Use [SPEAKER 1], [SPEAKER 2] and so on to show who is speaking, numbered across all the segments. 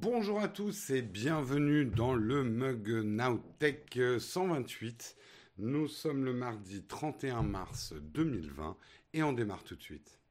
[SPEAKER 1] Bonjour à tous et bienvenue dans le Mug Nowtech 128. Nous sommes le mardi 31 mars 2020 et on démarre tout de suite.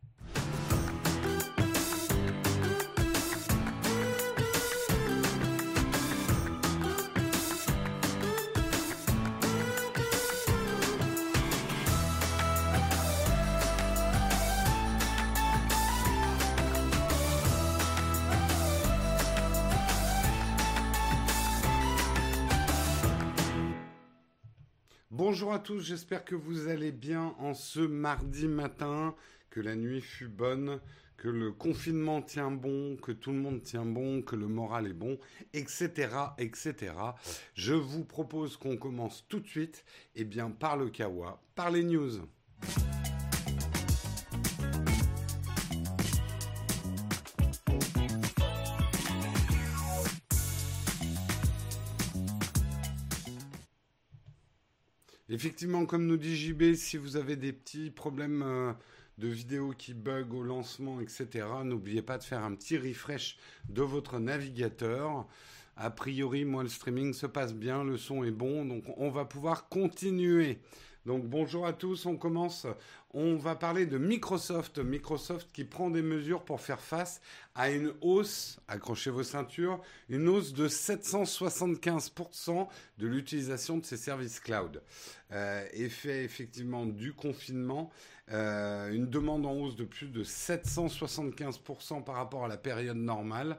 [SPEAKER 1] Bonjour à tous, j'espère que vous allez bien en ce mardi matin, que la nuit fut bonne, que le confinement tient bon, que tout le monde tient bon, que le moral est bon, etc., etc. Je vous propose qu'on commence tout de suite, eh bien par le Kawa, par les news. Effectivement, comme nous dit JB, si vous avez des petits problèmes euh, de vidéo qui bug au lancement, etc., n'oubliez pas de faire un petit refresh de votre navigateur. A priori, moi, le streaming se passe bien, le son est bon, donc on va pouvoir continuer. Donc bonjour à tous, on commence. On va parler de Microsoft. Microsoft qui prend des mesures pour faire face à une hausse, accrochez vos ceintures, une hausse de 775% de l'utilisation de ses services cloud. Euh, effet effectivement du confinement, euh, une demande en hausse de plus de 775% par rapport à la période normale.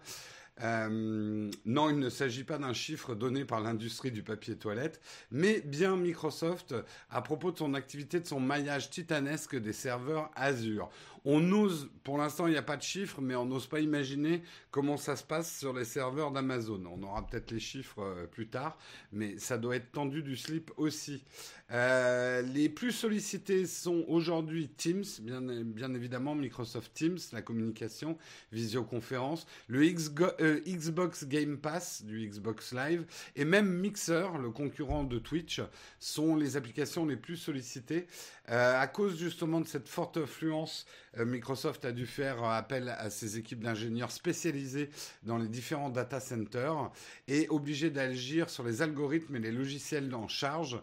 [SPEAKER 1] Euh, non, il ne s'agit pas d'un chiffre donné par l'industrie du papier toilette, mais bien Microsoft à propos de son activité de son maillage titanesque des serveurs Azure. On ose, pour l'instant il n'y a pas de chiffres, mais on n'ose pas imaginer comment ça se passe sur les serveurs d'Amazon. On aura peut-être les chiffres euh, plus tard, mais ça doit être tendu du slip aussi. Euh, les plus sollicités sont aujourd'hui Teams, bien, évidemment Microsoft Teams, la communication, visioconférence, le euh, Xbox Game Pass du Xbox Live et même Mixer, le concurrent de Twitch, sont les applications les plus sollicitées. Euh, à cause justement de cette forte influence, euh, Microsoft a dû faire appel à ses équipes d'ingénieurs spécialisés dans les différents data centers et obligé d'agir sur les algorithmes et les logiciels en charge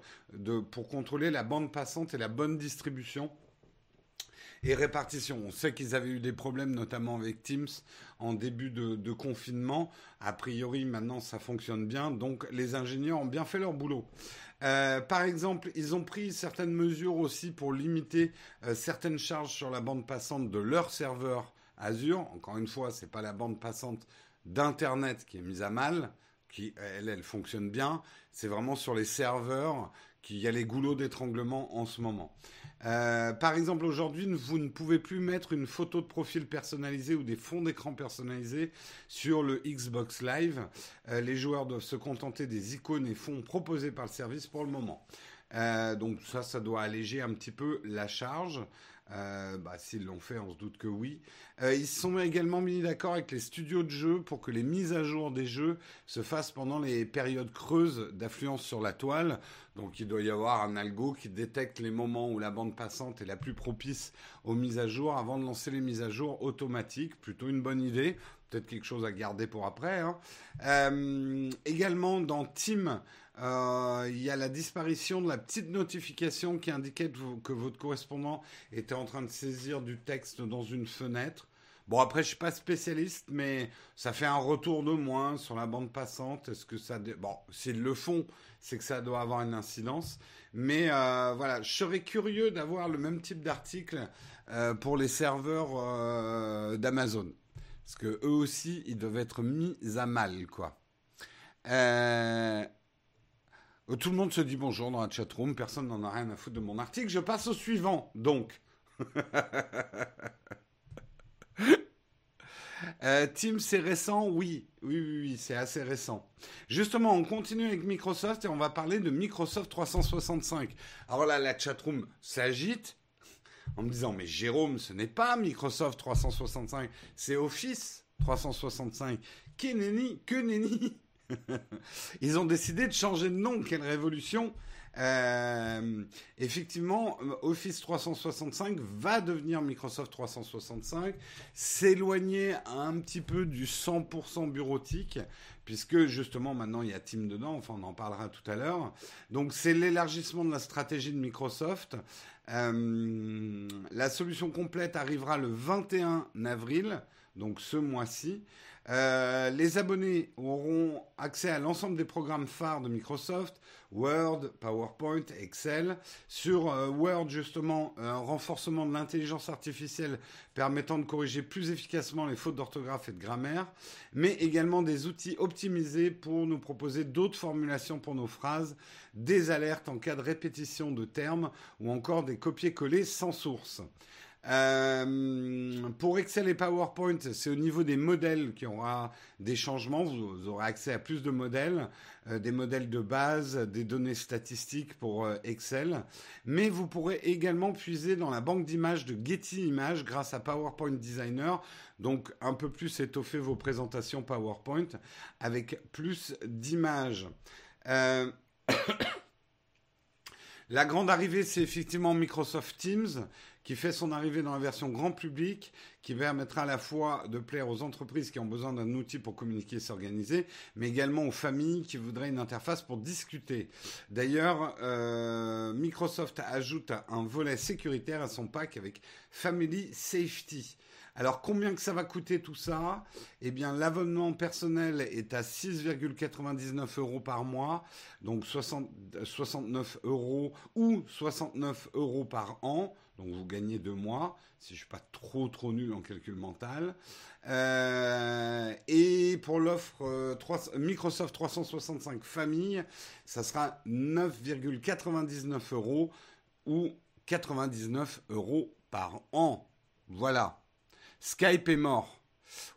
[SPEAKER 1] pour contrôler la bande passante et la bonne distribution et répartition. On sait qu'ils avaient eu des problèmes, notamment avec Teams, en début de, confinement. A priori, maintenant, ça fonctionne bien. Donc, les ingénieurs ont bien fait leur boulot. Euh, par exemple, ils ont pris certaines mesures aussi pour limiter euh, certaines charges sur la bande passante de leur serveur Azure. Encore une fois, c'est pas la bande passante d'Internet qui est mise à mal, qui elle, elle fonctionne bien. C'est vraiment sur les serveurs qu'il y a les goulots d'étranglement en ce moment. Euh, par exemple, aujourd'hui, vous ne pouvez plus mettre une photo de profil personnalisée ou des fonds d'écran personnalisés sur le Xbox Live. Euh, les joueurs doivent se contenter des icônes et fonds proposés par le service pour le moment. Euh, donc ça, ça doit alléger un petit peu la charge. Euh, bah, S'ils l'ont fait, on se doute que oui. Euh, ils se sont également mis d'accord avec les studios de jeux pour que les mises à jour des jeux se fassent pendant les périodes creuses d'affluence sur la toile. Donc il doit y avoir un algo qui détecte les moments où la bande passante est la plus propice aux mises à jour avant de lancer les mises à jour automatiques. Plutôt une bonne idée. Peut-être quelque chose à garder pour après. Hein. Euh, également dans Team, euh, il y a la disparition de la petite notification qui indiquait que votre correspondant était en train de saisir du texte dans une fenêtre. Bon, après, je suis pas spécialiste, mais ça fait un retour de moins sur la bande passante. Est-ce que ça... Bon, s'ils le font, c'est que ça doit avoir une incidence. Mais euh, voilà, je serais curieux d'avoir le même type d'article euh, pour les serveurs d'Amazon. Parce que eux aussi, ils doivent être mis à mal, quoi. Tout le monde se dit bonjour dans la chatroom, personne n'en a rien à foutre de mon article. Je passe au suivant, donc. Euh, Teams, c'est récent? Oui, oui, oui, oui c'est assez récent. Justement, on continue avec Microsoft et on va parler de Microsoft 365. Alors là, la chatroom s'agite en me disant, mais Jérôme, ce n'est pas Microsoft 365, c'est Office 365. Que nenni, que nenni Ils ont décidé de changer de nom. Quelle révolution Euh, effectivement, Office 365 va devenir Microsoft 365, s'éloigner un petit peu du 100% bureautique, puisque justement maintenant il y a Team dedans, enfin on en parlera tout à l'heure. Donc c'est l'élargissement de la stratégie de Microsoft. Euh, la solution complète arrivera le 21 avril, donc ce mois-ci. Euh, les abonnés auront accès à l'ensemble des programmes phares de Microsoft, Word, PowerPoint, Excel. Sur euh, Word, justement, un renforcement de l'intelligence artificielle permettant de corriger plus efficacement les fautes d'orthographe et de grammaire, mais également des outils optimisés pour nous proposer d'autres formulations pour nos phrases, des alertes en cas de répétition de termes ou encore des copier-coller sans source. Euh, pour Excel et PowerPoint, c'est au niveau des modèles qu'il y aura des changements. Vous, aurez accès à plus de modèles, euh, des modèles de base, des données statistiques pour euh, Excel. Mais vous pourrez également puiser dans la banque d'images de Getty Images grâce à PowerPoint Designer. Donc un peu plus étoffer vos présentations PowerPoint avec plus d'images. La grande arrivée, c'est effectivement Microsoft Teams qui fait son arrivée dans la version grand public, qui permettra à la fois de plaire aux entreprises qui ont besoin d'un outil pour communiquer et s'organiser, mais également aux familles qui voudraient une interface pour discuter. D'ailleurs, euh, Microsoft ajoute un volet sécuritaire à son pack avec Family Safety. Alors combien que ça va coûter tout ça? Eh bien l'abonnement personnel est à 6,99 euros par mois, donc 69 euros ou 69 euros par an. Donc vous gagnez deux mois, si je suis pas trop trop nul en calcul mental. Euh, et pour l'offre euh, Microsoft 365 famille, ça sera 9,99 euros ou 99 euros par an. Voilà. Skype est mort.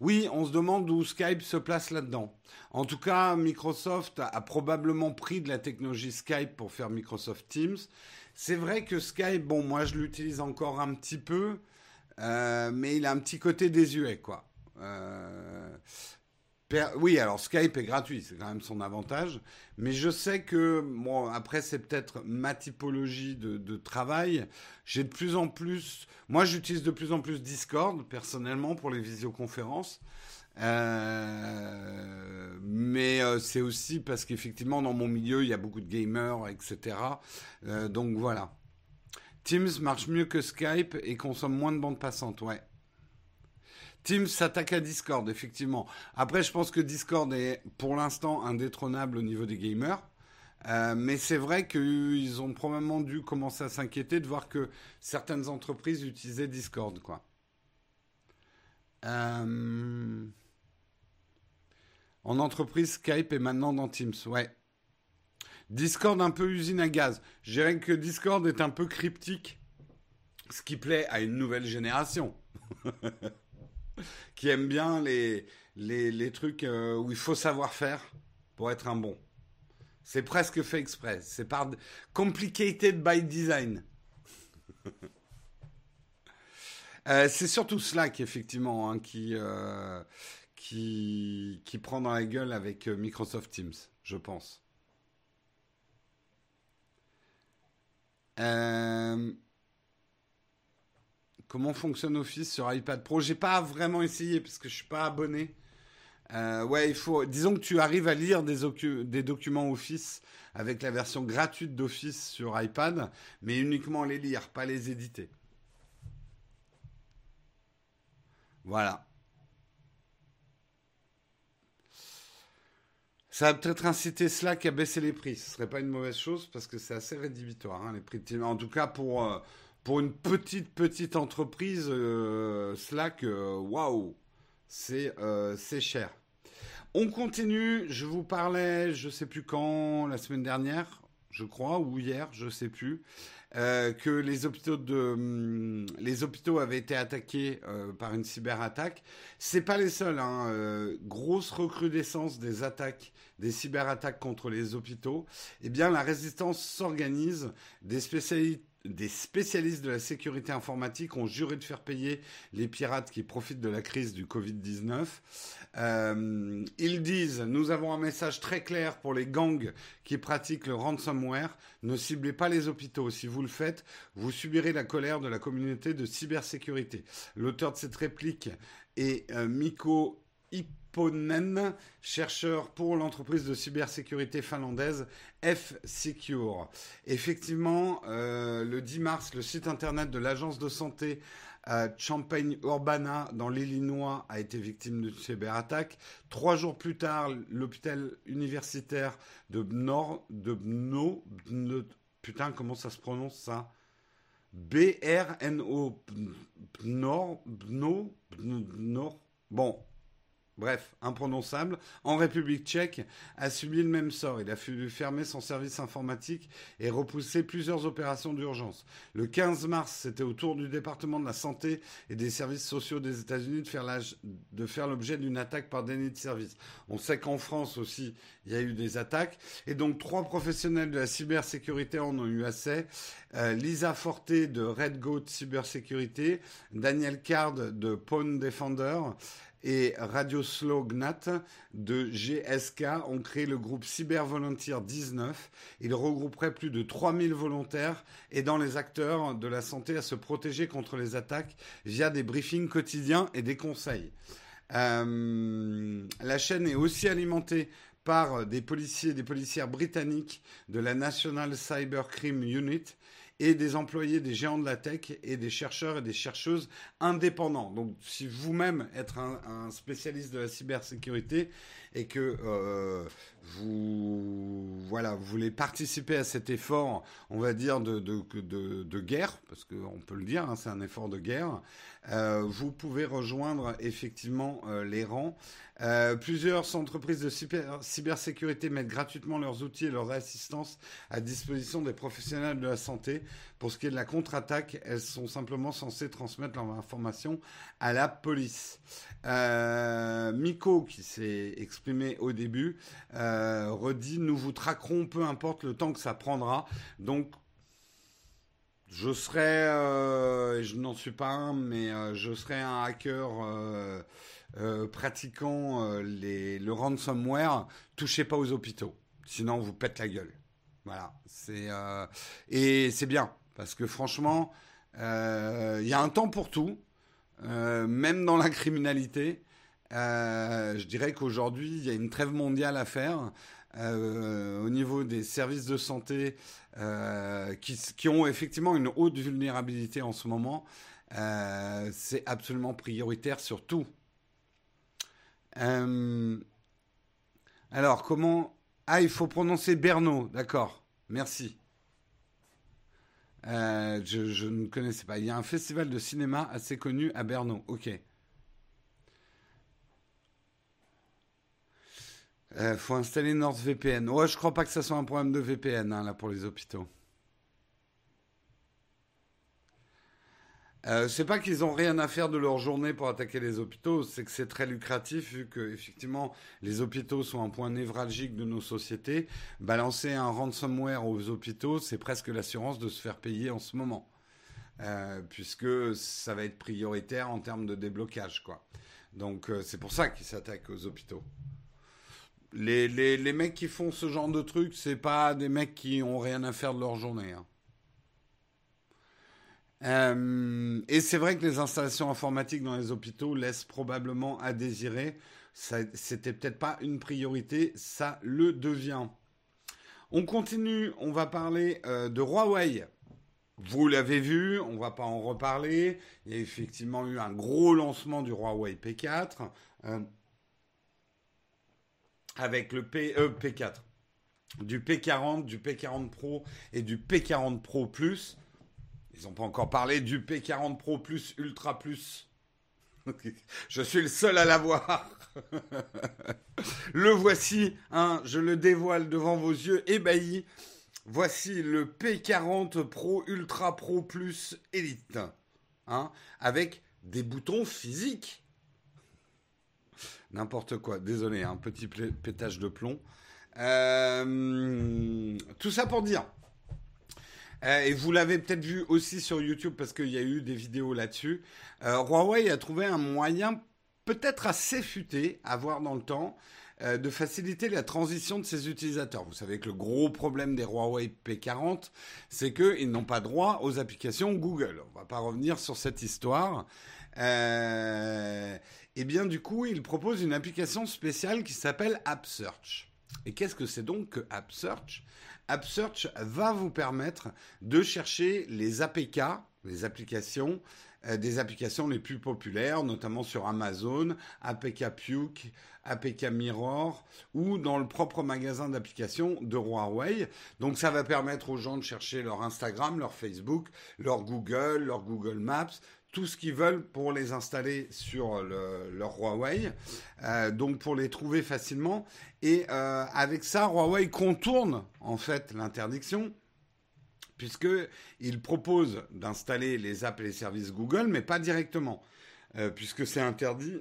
[SPEAKER 1] Oui, on se demande où Skype se place là-dedans. En tout cas, Microsoft a probablement pris de la technologie Skype pour faire Microsoft Teams. C'est vrai que Skype, bon, moi je l'utilise encore un petit peu, euh, mais il a un petit côté désuet, quoi. Euh, oui, alors Skype est gratuit, c'est quand même son avantage. Mais je sais que, bon, après, c'est peut-être ma typologie de, travail. J'ai de plus en plus. Moi, j'utilise de plus en plus Discord, personnellement, pour les visioconférences. Euh, mais euh, c'est aussi parce qu'effectivement, dans mon milieu, il y a beaucoup de gamers, etc. Euh, donc voilà. Teams marche mieux que Skype et consomme moins de bandes passantes, ouais. Teams s'attaque à Discord, effectivement. Après, je pense que Discord est pour l'instant indétrônable au niveau des gamers. mais c'est vrai qu'ils ont probablement dû commencer à s'inquiéter de voir que certaines entreprises utilisaient Discord, quoi. En entreprise, Skype est maintenant dans Teams, ouais. Discord un peu usine à gaz. Je dirais que Discord est un peu cryptique, ce qui plaît à une nouvelle génération. qui aime bien les, trucs euh, où il faut savoir faire pour être un bon. C'est presque fait exprès. C'est par complicated by design. Euh, c'est surtout Slack, effectivement, hein, qui, euh, qui, qui prend dans la gueule avec euh, Microsoft Teams, je pense. Euh, comment fonctionne Office sur iPad Pro? J'ai pas vraiment essayé parce que je suis pas abonné. Euh, ouais, il faut. Disons que tu arrives à lire des, des documents Office avec la version gratuite d'Office sur iPad, mais uniquement les lire, pas les éditer. Voilà. Ça va peut-être inciter Slack à baisser les prix. Ce serait pas une mauvaise chose parce que c'est assez rédhibitoire, hein, les prix. En tout cas, pour, euh, pour une petite, petite entreprise, euh, Slack, euh, waouh, c'est cher. On continue. Je vous parlais, je sais plus quand, la semaine dernière, je crois, ou hier, je sais plus. Euh, que les hôpitaux de hum, les hôpitaux avaient été attaqués euh, par une cyberattaque. C'est pas les seuls. Hein, euh, grosse recrudescence des attaques, des cyberattaques contre les hôpitaux. Eh bien, la résistance s'organise. Des spécialistes des spécialistes de la sécurité informatique ont juré de faire payer les pirates qui profitent de la crise du Covid-19. Euh, ils disent, nous avons un message très clair pour les gangs qui pratiquent le ransomware. Ne ciblez pas les hôpitaux. Si vous le faites, vous subirez la colère de la communauté de cybersécurité. L'auteur de cette réplique est euh, Miko Ipponen, chercheur pour l'entreprise de cybersécurité finlandaise F-Secure. Effectivement, euh, le 10 mars, le site internet de l'agence de santé Champaign-Urbana, dans l'Illinois, a été victime d'une cyberattaque. Trois jours plus tard, l'hôpital universitaire de Nord, de Bno, putain, comment ça se prononce ça? B-R-N-O, Bno, Bno, Bno, bon, bref, imprononçable, en République tchèque, a subi le même sort. Il a fallu fermer son service informatique et repousser plusieurs opérations d'urgence. Le 15 mars, c'était au tour du département de la santé et des services sociaux des États-Unis de faire l'objet d'une attaque par déni de service. On sait qu'en France aussi, il y a eu des attaques. Et donc, trois professionnels de la cybersécurité en ont eu assez. Euh, Lisa Forte de Red Goat Cybersécurité, Daniel Card de Pawn Defender, et Radio Slow Gnat de GSK ont créé le groupe Cyber Volunteer 19. Il regrouperait plus de 3000 volontaires aidant les acteurs de la santé à se protéger contre les attaques via des briefings quotidiens et des conseils. Euh, la chaîne est aussi alimentée par des policiers et des policières britanniques de la National Cyber Crime Unit et des employés des géants de la tech et des chercheurs et des chercheuses indépendants. Donc si vous-même êtes un, spécialiste de la cybersécurité et que euh, vous voilà vous voulez participer à cet effort, on va dire de, de, de, guerre, parce qu'on peut le dire, hein, c'est un effort de guerre, euh, vous pouvez rejoindre effectivement euh, les rangs. Euh, plusieurs entreprises de cybersécurité mettent gratuitement leurs outils et leur assistance à disposition des professionnels de la santé. Pour ce qui est de la contre-attaque, elles sont simplement censées transmettre leurs informations à la police. Miko, qui s'est exprimé au début, redit Nous vous traquerons peu importe le temps que ça prendra. Donc, je serai, je n'en suis pas un, mais je serai un hacker euh, pratiquant euh, les, le ransomware, touchez pas aux hôpitaux. Sinon, on vous pète la gueule. Voilà. C'est, euh, et c'est bien. Parce que franchement, il y a un temps pour tout. même dans la criminalité. Je dirais qu'aujourd'hui, il y a une trêve mondiale à faire. au niveau des services de santé qui, qui, ont effectivement une haute vulnérabilité en ce moment, c'est absolument prioritaire sur tout. Euh, alors, comment... Ah, il faut prononcer Berno, d'accord. Merci. Euh, je, ne connaissais pas. Il y a un festival de cinéma assez connu à Berno. Ok. Euh, faut installer NordVPN. Ouais, je crois pas que ça soit un problème de VPN hein, là pour les hôpitaux. Euh, c'est pas qu'ils ont rien à faire de leur journée pour attaquer les hôpitaux, c'est que c'est très lucratif vu que effectivement les hôpitaux sont un point névralgique de nos sociétés. Balancer un ransomware aux hôpitaux, c'est presque l'assurance de se faire payer en ce moment, euh, puisque ça va être prioritaire en termes de déblocage, quoi. Donc euh, c'est pour ça qu'ils s'attaquent aux hôpitaux. Les, les, les, mecs qui font ce genre de trucs, c'est pas des mecs qui ont rien à faire de leur journée. Hein. Euh, et c'est vrai que les installations informatiques dans les hôpitaux laissent probablement à désirer. C'était peut-être pas une priorité, ça le devient. On continue, on va parler euh, de Huawei. Vous l'avez vu, on va pas en reparler. Il y a effectivement eu un gros lancement du Huawei P4 euh, avec le P, P4, du P40, du P40 Pro et du P40 Pro Plus. Ils n'ont pas encore parlé du P40 Pro Plus Ultra Plus. je suis le seul à l'avoir. le voici, hein, je le dévoile devant vos yeux ébahis. Voici le P40 Pro Ultra Pro Plus Elite. Hein, avec des boutons physiques. N'importe quoi, désolé, un petit pétage de plomb. Euh, tout ça pour dire et vous l'avez peut-être vu aussi sur YouTube parce qu'il y a eu des vidéos là-dessus. Huawei a trouvé un moyen peut-être assez futé à voir dans le temps euh, de faciliter la transition de ses utilisateurs. Vous savez que le gros problème des Huawei P40, c'est qu'ils n'ont pas droit aux applications Google. On ne va pas revenir sur cette histoire. Euh, et bien du coup, ils proposent une application spéciale qui s'appelle AppSearch. Et qu'est-ce que c'est donc que AppSearch? AppSearch va vous permettre de chercher les APK, les applications euh, des applications les plus populaires, notamment sur Amazon, APK Puke, APK Mirror ou dans le propre magasin d'applications de Huawei. Donc ça va permettre aux gens de chercher leur Instagram, leur Facebook, leur Google, leur Google Maps, tout ce qu'ils veulent pour les installer sur leur Huawei, euh, donc pour les trouver facilement. Et euh, avec ça, Huawei contourne en fait l'interdiction puisqu'il propose d'installer les apps et les services Google, mais pas directement, euh, puisque c'est interdit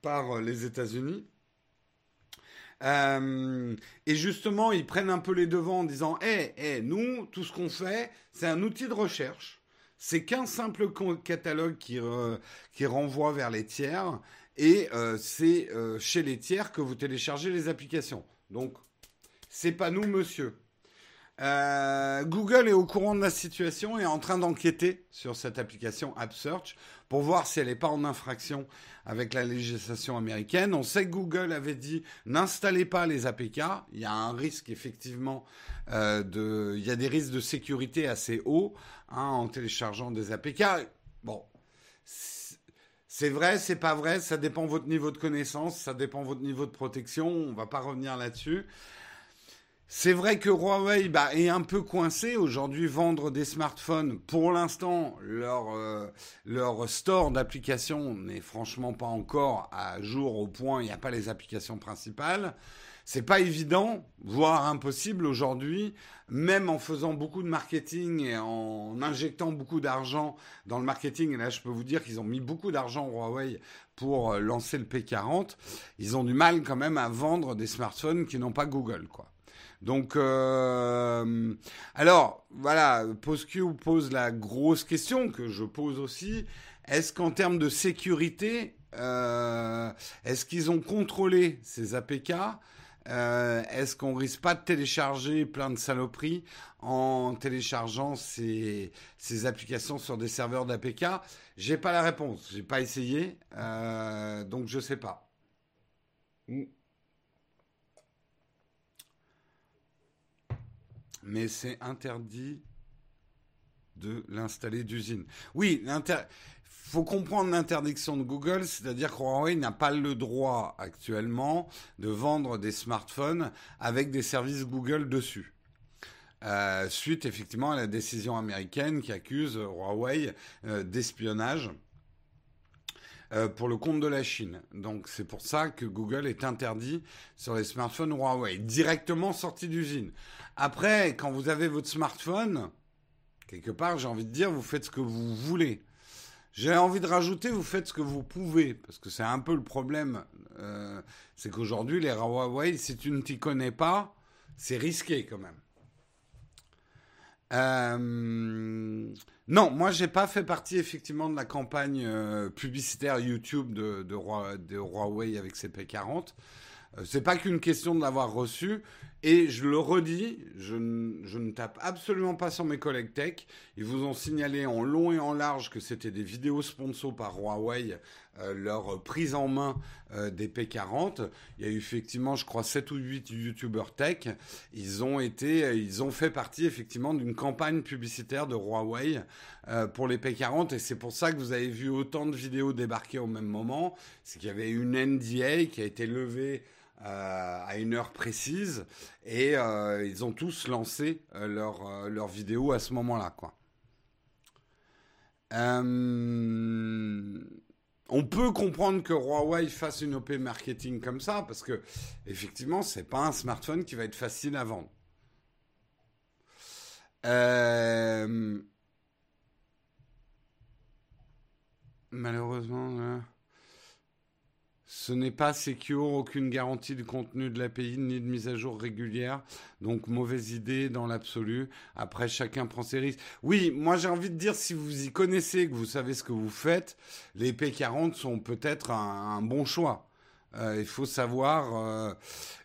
[SPEAKER 1] par les États-Unis. Et justement, ils prennent un peu les devants en disant Hé, hey, nous, tout ce qu'on fait, c'est un outil de recherche. C'est qu'un simple catalogue qui, renvoie vers les tiers. Et euh, c'est chez les tiers que vous téléchargez les applications. Donc, c'est pas nous, monsieur. Euh, Google est au courant de la situation et est en train d'enquêter sur cette application AppSearch pour voir si elle n'est pas en infraction avec la législation américaine. On sait que Google avait dit n'installez pas les APK. Il y a un risque effectivement euh, de, il y a des risques de sécurité assez hauts hein, en téléchargeant des APK. Bon, c'est vrai, c'est pas vrai, ça dépend votre niveau de connaissance, ça dépend votre niveau de protection. On va pas revenir là-dessus. C'est vrai que Huawei bah, est un peu coincé aujourd'hui. Vendre des smartphones, pour l'instant, leur, euh, leur store d'applications n'est franchement pas encore à jour au point. Il n'y a pas les applications principales. C'est pas évident, voire impossible aujourd'hui, même en faisant beaucoup de marketing et en injectant beaucoup d'argent dans le marketing. Et là, je peux vous dire qu'ils ont mis beaucoup d'argent Huawei pour euh, lancer le P40. Ils ont du mal quand même à vendre des smartphones qui n'ont pas Google, quoi. Donc, euh, alors, voilà, PostQ pose la grosse question que je pose aussi. Est-ce qu'en termes de sécurité, euh, est-ce qu'ils ont contrôlé ces APK euh, Est-ce qu'on risque pas de télécharger plein de saloperies en téléchargeant ces, applications sur des serveurs d'APK J'ai pas la réponse, j'ai pas essayé, donc je sais pas. Mais c'est interdit de l'installer d'usine. Oui, il faut comprendre l'interdiction de Google, c'est-à-dire que Huawei n'a pas le droit actuellement de vendre des smartphones avec des services Google dessus. Euh, suite effectivement à la décision américaine qui accuse Huawei euh, d'espionnage euh, pour le compte de la Chine. Donc c'est pour ça que Google est interdit sur les smartphones Huawei, directement sortis d'usine. Après, quand vous avez votre smartphone, quelque part, j'ai envie de dire, vous faites ce que vous voulez. J'ai envie de rajouter, vous faites ce que vous pouvez, parce que c'est un peu le problème. Euh, c'est qu'aujourd'hui, les Huawei, si tu ne t'y connais pas, c'est risqué quand même. Euh, non, moi j'ai pas fait partie effectivement de la campagne euh, publicitaire YouTube de, de, de, Huawei avec ses P40. Euh, c'est pas qu'une question de l'avoir reçu. Et je le redis, je, ne tape absolument pas sur mes collègues tech. Ils vous ont signalé en long et en large que c'était des vidéos sponsors par Huawei, euh, leur prise en main euh, des P40. Il y a eu effectivement, je crois, 7 ou 8 YouTubers tech. Ils ont été, ils ont fait partie effectivement d'une campagne publicitaire de Huawei pour les P40. Et c'est pour ça que vous avez vu autant de vidéos débarquer au même moment. C'est qu'il y avait une NDA qui a été levée euh, à une heure précise et euh, ils ont tous lancé euh, leur, leur vidéo à ce moment-là. Quoi. on peut comprendre que Huawei fasse une OP marketing comme ça parce que effectivement c'est pas un smartphone qui va être facile à vendre. Malheureusement. Ce n'est pas secure, aucune garantie de contenu de l'API ni de mise à jour régulière. Donc mauvaise idée dans l'absolu. Après, chacun prend ses risques. Oui, moi j'ai envie de dire, si vous y connaissez, que vous savez ce que vous faites, les P40 sont peut-être un, bon choix. Euh, il faut savoir. Euh,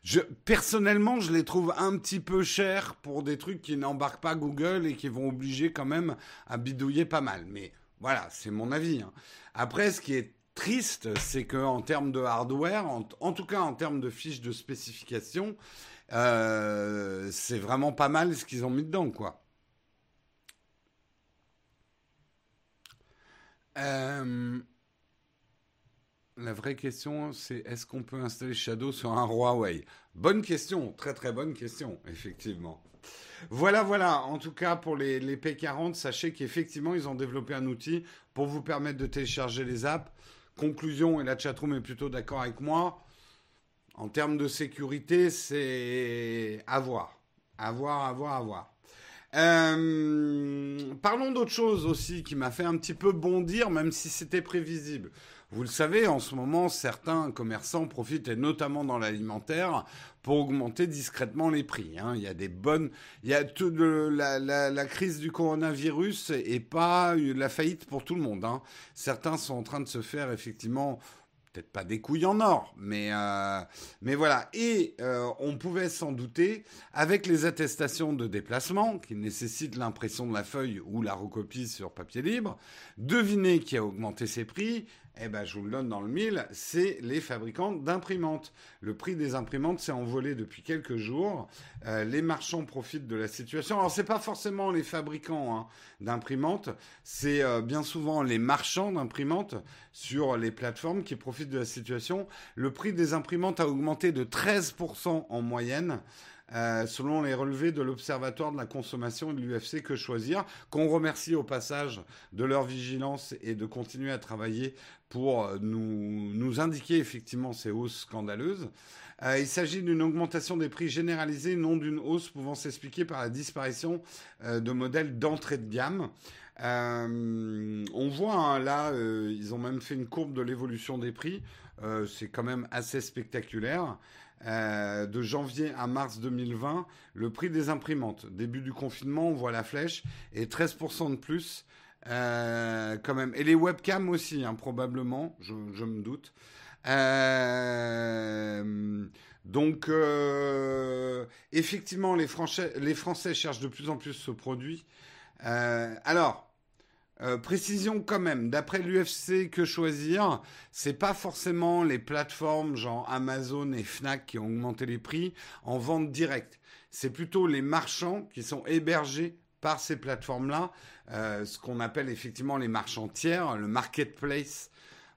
[SPEAKER 1] je, personnellement, je les trouve un petit peu chers pour des trucs qui n'embarquent pas Google et qui vont obliger quand même à bidouiller pas mal. Mais voilà, c'est mon avis. Hein. Après, ce qui est triste, c'est qu'en termes de hardware, en, tout cas en termes de fiches de spécification, euh, c'est vraiment pas mal ce qu'ils ont mis dedans. Euh, la vraie question, c'est est-ce qu'on peut installer Shadow sur un Huawei? Bonne question, très très bonne question, effectivement. Voilà, voilà. En tout cas, pour les P40, sachez qu'effectivement, ils ont développé un outil pour vous permettre de télécharger les apps conclusion, et la chatroom est plutôt d'accord avec moi, en termes de sécurité, c'est à voir. À voir, à voir, à voir. Euh, parlons d'autre chose aussi qui m'a fait un petit peu bondir, même si c'était prévisible. Vous le savez, en ce moment, certains commerçants profitent, et notamment dans l'alimentaire, pour augmenter discrètement les prix. Hein. Il y a des bonnes, il y a tout la, la, crise du coronavirus et pas la faillite pour tout le monde. Hein. Certains sont en train de se faire effectivement peut-être pas des couilles en or, mais, euh, mais voilà. Et euh, on pouvait s'en douter, avec les attestations de déplacement, qui nécessitent l'impression de la feuille ou la recopie sur papier libre, deviner qui a augmenté ses prix, eh ben, je vous le donne dans le mille, c'est les fabricants d'imprimantes. Le prix des imprimantes s'est envolé depuis quelques jours. Euh, les marchands profitent de la situation. Alors, c'est pas forcément les fabricants hein, d'imprimantes, c'est euh, bien souvent les marchands d'imprimantes sur les plateformes qui profitent de la situation. Le prix des imprimantes a augmenté de 13% en moyenne. Euh, selon les relevés de l'Observatoire de la consommation et de l'UFC Que Choisir, qu'on remercie au passage de leur vigilance et de continuer à travailler pour nous, nous indiquer effectivement ces hausses scandaleuses. Euh, il s'agit d'une augmentation des prix généralisée, non d'une hausse pouvant s'expliquer par la disparition euh, de modèles d'entrée de gamme. on voit hein, là, ils ont même fait une courbe de l'évolution des prix. c'est quand même assez spectaculaire. Euh, de janvier à mars 2020, le prix des imprimantes. Début du confinement, on voit la flèche, et 13% de plus euh, quand même. Et les webcams aussi, hein, probablement, je, me doute. Euh, donc, effectivement, les Français, les Français cherchent de plus en plus ce produit. alors, euh, précision quand même, d'après l'UFC que choisir, c'est pas forcément les plateformes genre Amazon et Fnac qui ont augmenté les prix en vente directe. C'est plutôt les marchands qui sont hébergés par ces plateformes-là, euh, ce qu'on appelle effectivement les marchands tiers, le marketplace.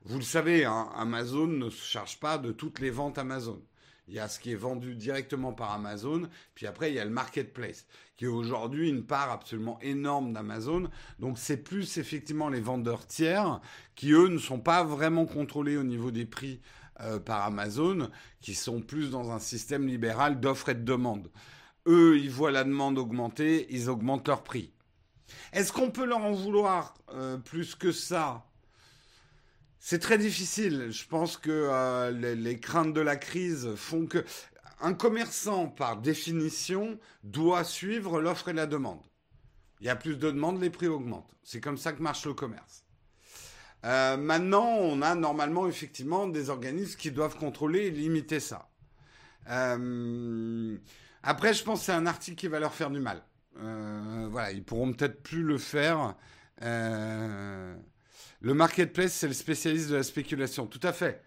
[SPEAKER 1] Vous le savez, hein, Amazon ne se charge pas de toutes les ventes Amazon. Il y a ce qui est vendu directement par Amazon, puis après il y a le marketplace, qui est aujourd'hui une part absolument énorme d'Amazon. Donc c'est plus effectivement les vendeurs tiers qui eux ne sont pas vraiment contrôlés au niveau des prix euh, par Amazon, qui sont plus dans un système libéral d'offre et de demande. Eux, ils voient la demande augmenter, ils augmentent leur prix. Est-ce qu'on peut leur en vouloir euh, plus que ça? C'est très difficile. Je pense que euh, les, craintes de la crise font que un commerçant, par définition, doit suivre l'offre et la demande. Il y a plus de demandes, les prix augmentent. C'est comme ça que marche le commerce. Euh, maintenant, on a normalement effectivement des organismes qui doivent contrôler et limiter ça. Euh, après, je pense que c'est un article qui va leur faire du mal. voilà, ils pourront peut-être plus le faire. Le marketplace, c'est le spécialiste de la spéculation. Tout à fait.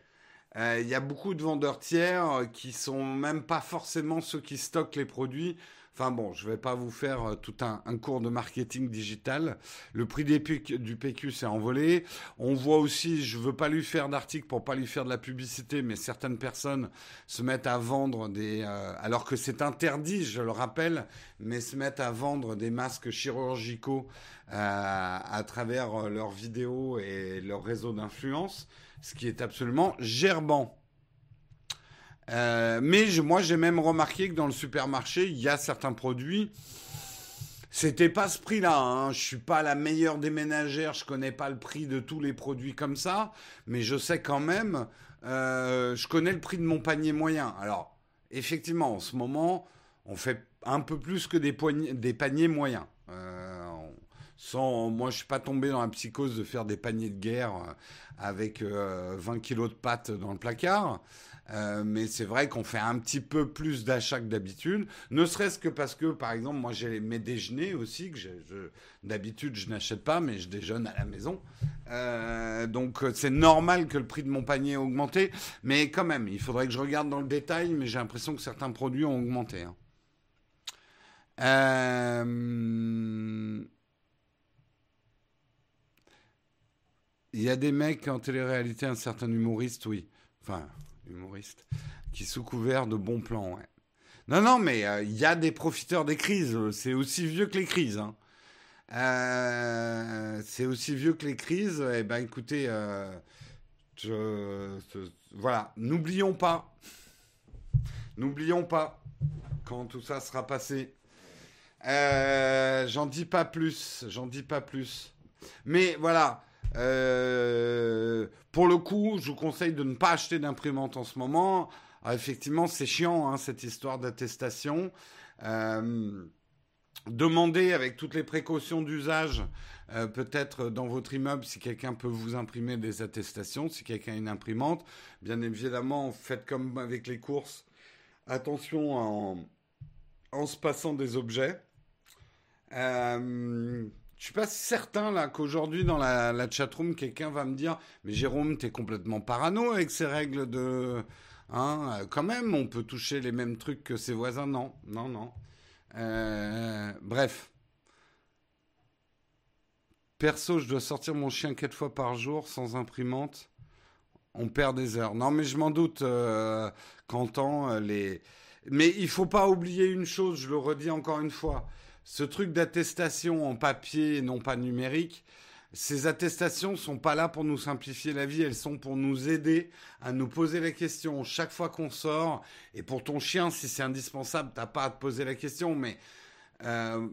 [SPEAKER 1] Euh, il y a beaucoup de vendeurs tiers euh, qui sont même pas forcément ceux qui stockent les produits. Enfin bon, je vais pas vous faire euh, tout un, cours de marketing digital. Le prix du PQ s'est envolé. On voit aussi, je veux pas lui faire d'article pour pas lui faire de la publicité, mais certaines personnes se mettent à vendre des, alors que c'est interdit, je le rappelle, mais se mettent à vendre des masques chirurgicaux à travers leurs vidéos et leur réseau d'influence, ce qui est absolument gerbant. Euh, mais moi, j'ai même remarqué que dans le supermarché, il y a certains produits. C'était pas ce prix-là. Hein. Je suis pas la meilleure des ménagères. Je connais pas le prix de tous les produits comme ça, mais je sais quand même. Euh, je connais le prix de mon panier moyen. Alors, effectivement, en ce moment, on fait un peu plus que des, paniers moyens. Euh, moi, je suis pas tombé dans la psychose de faire des paniers de guerre euh, avec 20 kilos de pâtes dans le placard. Euh, mais c'est vrai qu'on fait un petit peu plus d'achats que d'habitude, ne serait-ce que parce que, par exemple, moi j'ai mes déjeuners aussi, que d'habitude je n'achète pas, mais je déjeune à la maison. Euh, donc euh, c'est normal que le prix de mon panier ait augmenté, mais quand même, il faudrait que je regarde dans le détail, mais j'ai l'impression que certains produits ont augmenté. Hein. Il y a des mecs en télé-réalité, un certain humoriste, oui. Enfin, humoriste, qui sous couvert de bons plans, ouais. Non, non, mais euh, il y a des profiteurs des crises. C'est aussi vieux que les crises. Hein. Euh, c'est aussi vieux que les crises. Eh ben, écoutez, euh, voilà, n'oublions pas, n'oublions pas quand tout ça sera passé. j'en dis pas plus, j'en dis pas plus. Mais voilà, euh, pour le coup, je vous conseille de ne pas acheter d'imprimante en ce moment. Ah, effectivement, c'est chiant, hein, cette histoire d'attestation. Euh, demandez avec toutes les précautions d'usage, euh, peut-être dans votre immeuble, si quelqu'un peut vous imprimer des attestations, si quelqu'un a une imprimante. Bien évidemment, faites comme avec les courses. Attention en, en se passant des objets. Je suis pas certain là qu'aujourd'hui dans la, la chatroom quelqu'un va me dire mais Jérôme t'es complètement parano avec ces règles de hein quand même on peut toucher les mêmes trucs que ses voisins. Non non non. Euh, bref. Perso je dois sortir mon chien quatre fois par jour sans imprimante. On perd des heures. Non mais je m'en doute euh, euh, les mais il faut pas oublier une chose je le redis encore une fois ce truc d'attestation en papier et non pas numérique, ces attestations sont pas là pour nous simplifier la vie, elles sont pour nous aider à nous poser la question chaque fois qu'on sort. Et pour ton chien, si c'est indispensable, t'as pas à te poser la question, mais euh,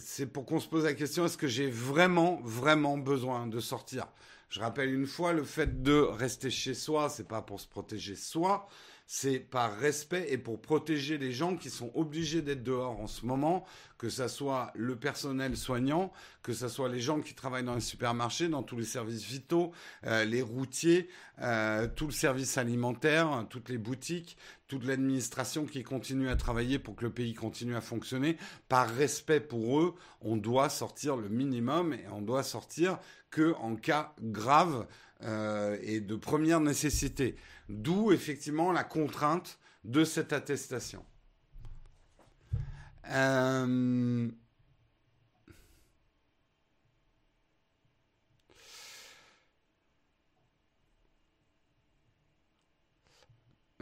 [SPEAKER 1] c'est pour qu'on se pose la question est-ce que j'ai vraiment, vraiment besoin de sortir? Je rappelle une fois, le fait de rester chez soi, c'est pas pour se protéger soi, c'est par respect et pour protéger les gens qui sont obligés d'être dehors en ce moment, que ce soit le personnel soignant, que ce soit les gens qui travaillent dans les supermarchés, dans tous les services vitaux, euh, les routiers, euh, tout le service alimentaire, toutes les boutiques, toute l'administration qui continue à travailler pour que le pays continue à fonctionner. Par respect pour eux, on doit sortir le minimum et on doit sortir que en cas grave euh, et de première nécessité. D'où effectivement la contrainte de cette attestation. Euh,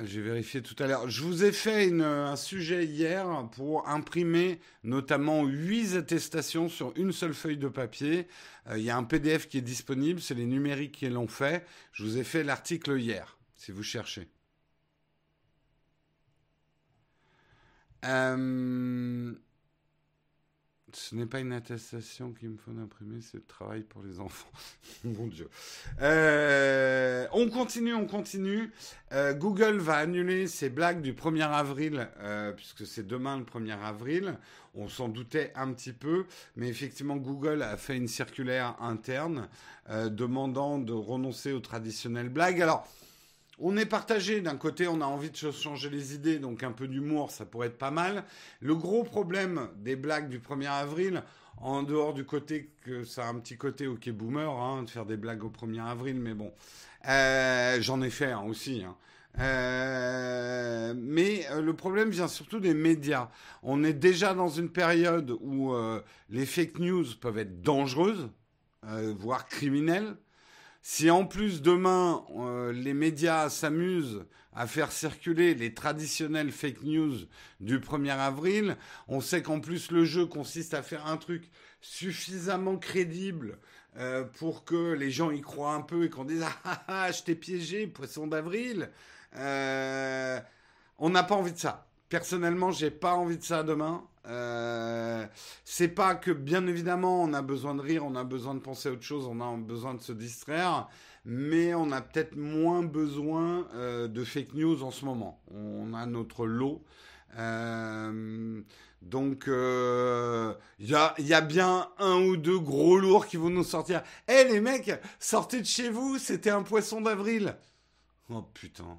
[SPEAKER 1] J'ai vérifié tout à l'heure. Je vous ai fait un sujet hier pour imprimer notamment huit attestations sur une seule feuille de papier. Euh, il y a un PDF qui est disponible, c'est les numériques qui l'ont fait. Je vous ai fait l'article hier si vous cherchez. Euh, ce n'est pas une attestation qu'il me faut d'imprimer, c'est le travail pour les enfants. Mon Dieu. Euh, on continue, on continue. Euh, Google va annuler ses blagues du 1er avril, puisque c'est demain le 1er avril. On s'en doutait un petit peu, mais effectivement, Google a fait une circulaire interne demandant de renoncer aux traditionnelles blagues. Alors, on est partagé. D'un côté, on a envie de changer les idées, donc un peu d'humour, ça pourrait être pas mal. Le gros problème des blagues du 1er avril, en dehors du côté que ça a un petit côté ok boomer, hein, de faire des blagues au 1er avril, mais bon, euh, j'en ai fait aussi. Hein. Euh, mais euh, le problème vient surtout des médias. On est déjà dans une période où les fake news peuvent être dangereuses, voire criminelles. Si en plus demain euh, les médias s'amusent à faire circuler les traditionnelles fake news du 1er avril, on sait qu'en plus le jeu consiste à faire un truc suffisamment crédible euh, pour que les gens y croient un peu et qu'on dise ah, ah, ah je t'ai piégé poisson d'avril. Euh, on n'a pas envie de ça. Personnellement, j'ai pas envie de ça demain. Euh, c'est pas que, bien évidemment, on a besoin de rire, on a besoin de penser à autre chose, on a besoin de se distraire, mais on a peut-être moins besoin euh, de fake news en ce moment. On a notre lot. Euh, donc, il y, a, bien un ou deux gros lourds qui vont nous sortir. Eh les mecs, sortez de chez vous, c'était un poisson d'avril. Oh putain.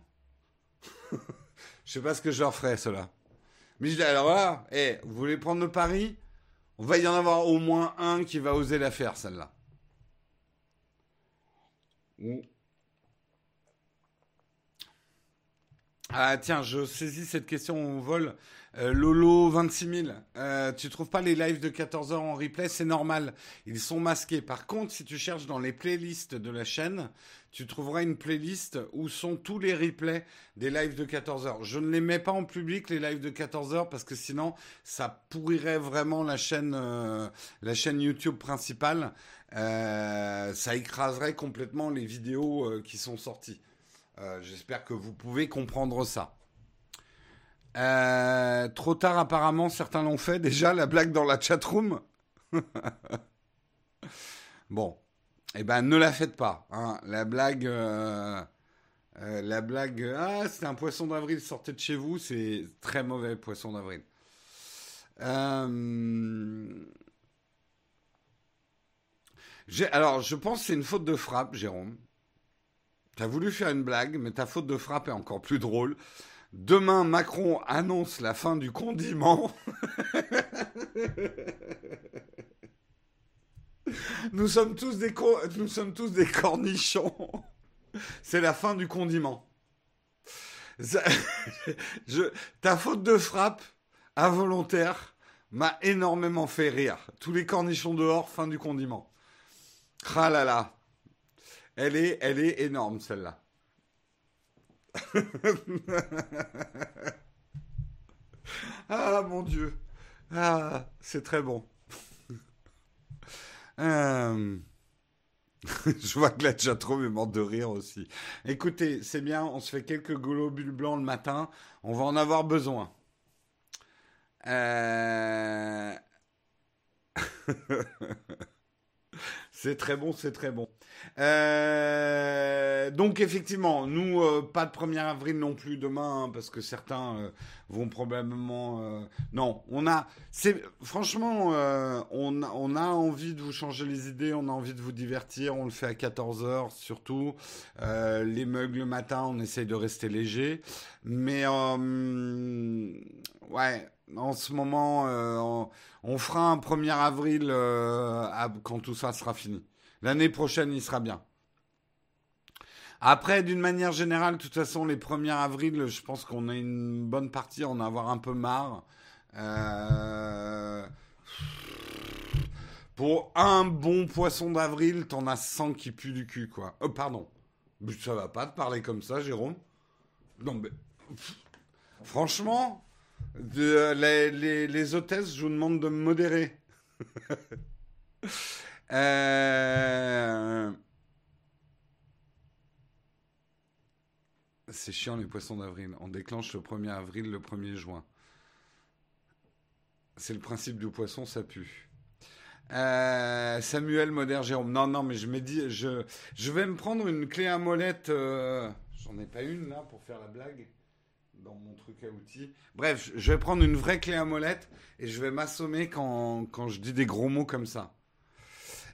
[SPEAKER 1] Je sais pas ce que je leur ferai, cela. Mais je dis, alors voilà, eh, vous voulez prendre le pari? On va y en avoir au moins un qui va oser la faire, celle-là. Ah tiens, je saisis cette question au vol. Euh, Lolo 26 000, euh, tu trouves pas les lives de 14 h en replay? C'est normal, ils sont masqués. Par contre, si tu cherches dans les playlists de la chaîne, tu trouveras une playlist où sont tous les replays des lives de 14 h Je ne les mets pas en public les lives de 14 h parce que sinon ça pourrirait vraiment la chaîne, euh, la chaîne YouTube principale. ça écraserait complètement les vidéos qui sont sorties. J'espère que vous pouvez comprendre ça. Euh, trop tard, apparemment, certains l'ont fait. Déjà, la blague dans la chatroom. bon. Eh ben, ne la faites pas. Hein. La blague. Euh, euh, la blague. Ah, c'est un poisson d'avril, sortez de chez vous. C'est très mauvais, poisson d'avril. Alors, je pense que c'est une faute de frappe, Jérôme. T'as voulu faire une blague, mais ta faute de frappe est encore plus drôle. Demain, Macron annonce la fin du condiment. nous, sommes tous des cornichons. C'est la fin du condiment. Ta faute de frappe involontaire m'a énormément fait rire. Tous les cornichons dehors, fin du condiment. Ah là là. Elle est, elle est énorme celle-là. ah mon Dieu. Ah, c'est très bon. Euh, je vois que la trop est morte de rire aussi. Écoutez, c'est bien, on se fait quelques globules blancs le matin. On va en avoir besoin. Euh... c'est très bon, c'est très bon. Euh, donc effectivement, nous, euh, pas de 1er avril non plus demain, hein, parce que certains euh, vont probablement... non, on a... c'est Franchement, on, on, a envie de vous changer les idées, on a envie de vous divertir, on le fait à 14h surtout. les mugs le matin, on essaye de rester léger. Mais ouais, en ce moment, on, on, fera un 1er avril quand tout ça sera fini. L'année prochaine, il sera bien. Après, d'une manière générale, de toute façon, les 1er avril, je pense qu'on a une bonne partie à en avoir un peu marre. Euh, pour un bon poisson d'avril, t'en as 100 qui puent du cul, quoi. Oh, pardon. Ça va pas de parler comme ça, Jérôme Non, mais... Franchement, les, les, les hôtesses, je vous demande de me modérer. Euh, c'est chiant les poissons d'avril. On déclenche le 1er avril, le 1er juin. C'est le principe du poisson, ça pue. Euh, Samuel Moder Jérôme. Non, non, mais je me dis, je, je vais me prendre une clé à molette. Euh, j'en ai pas une là pour faire la blague dans mon truc à outils. Bref, je vais prendre une vraie clé à molette et je vais m'assommer quand, quand je dis des gros mots comme ça.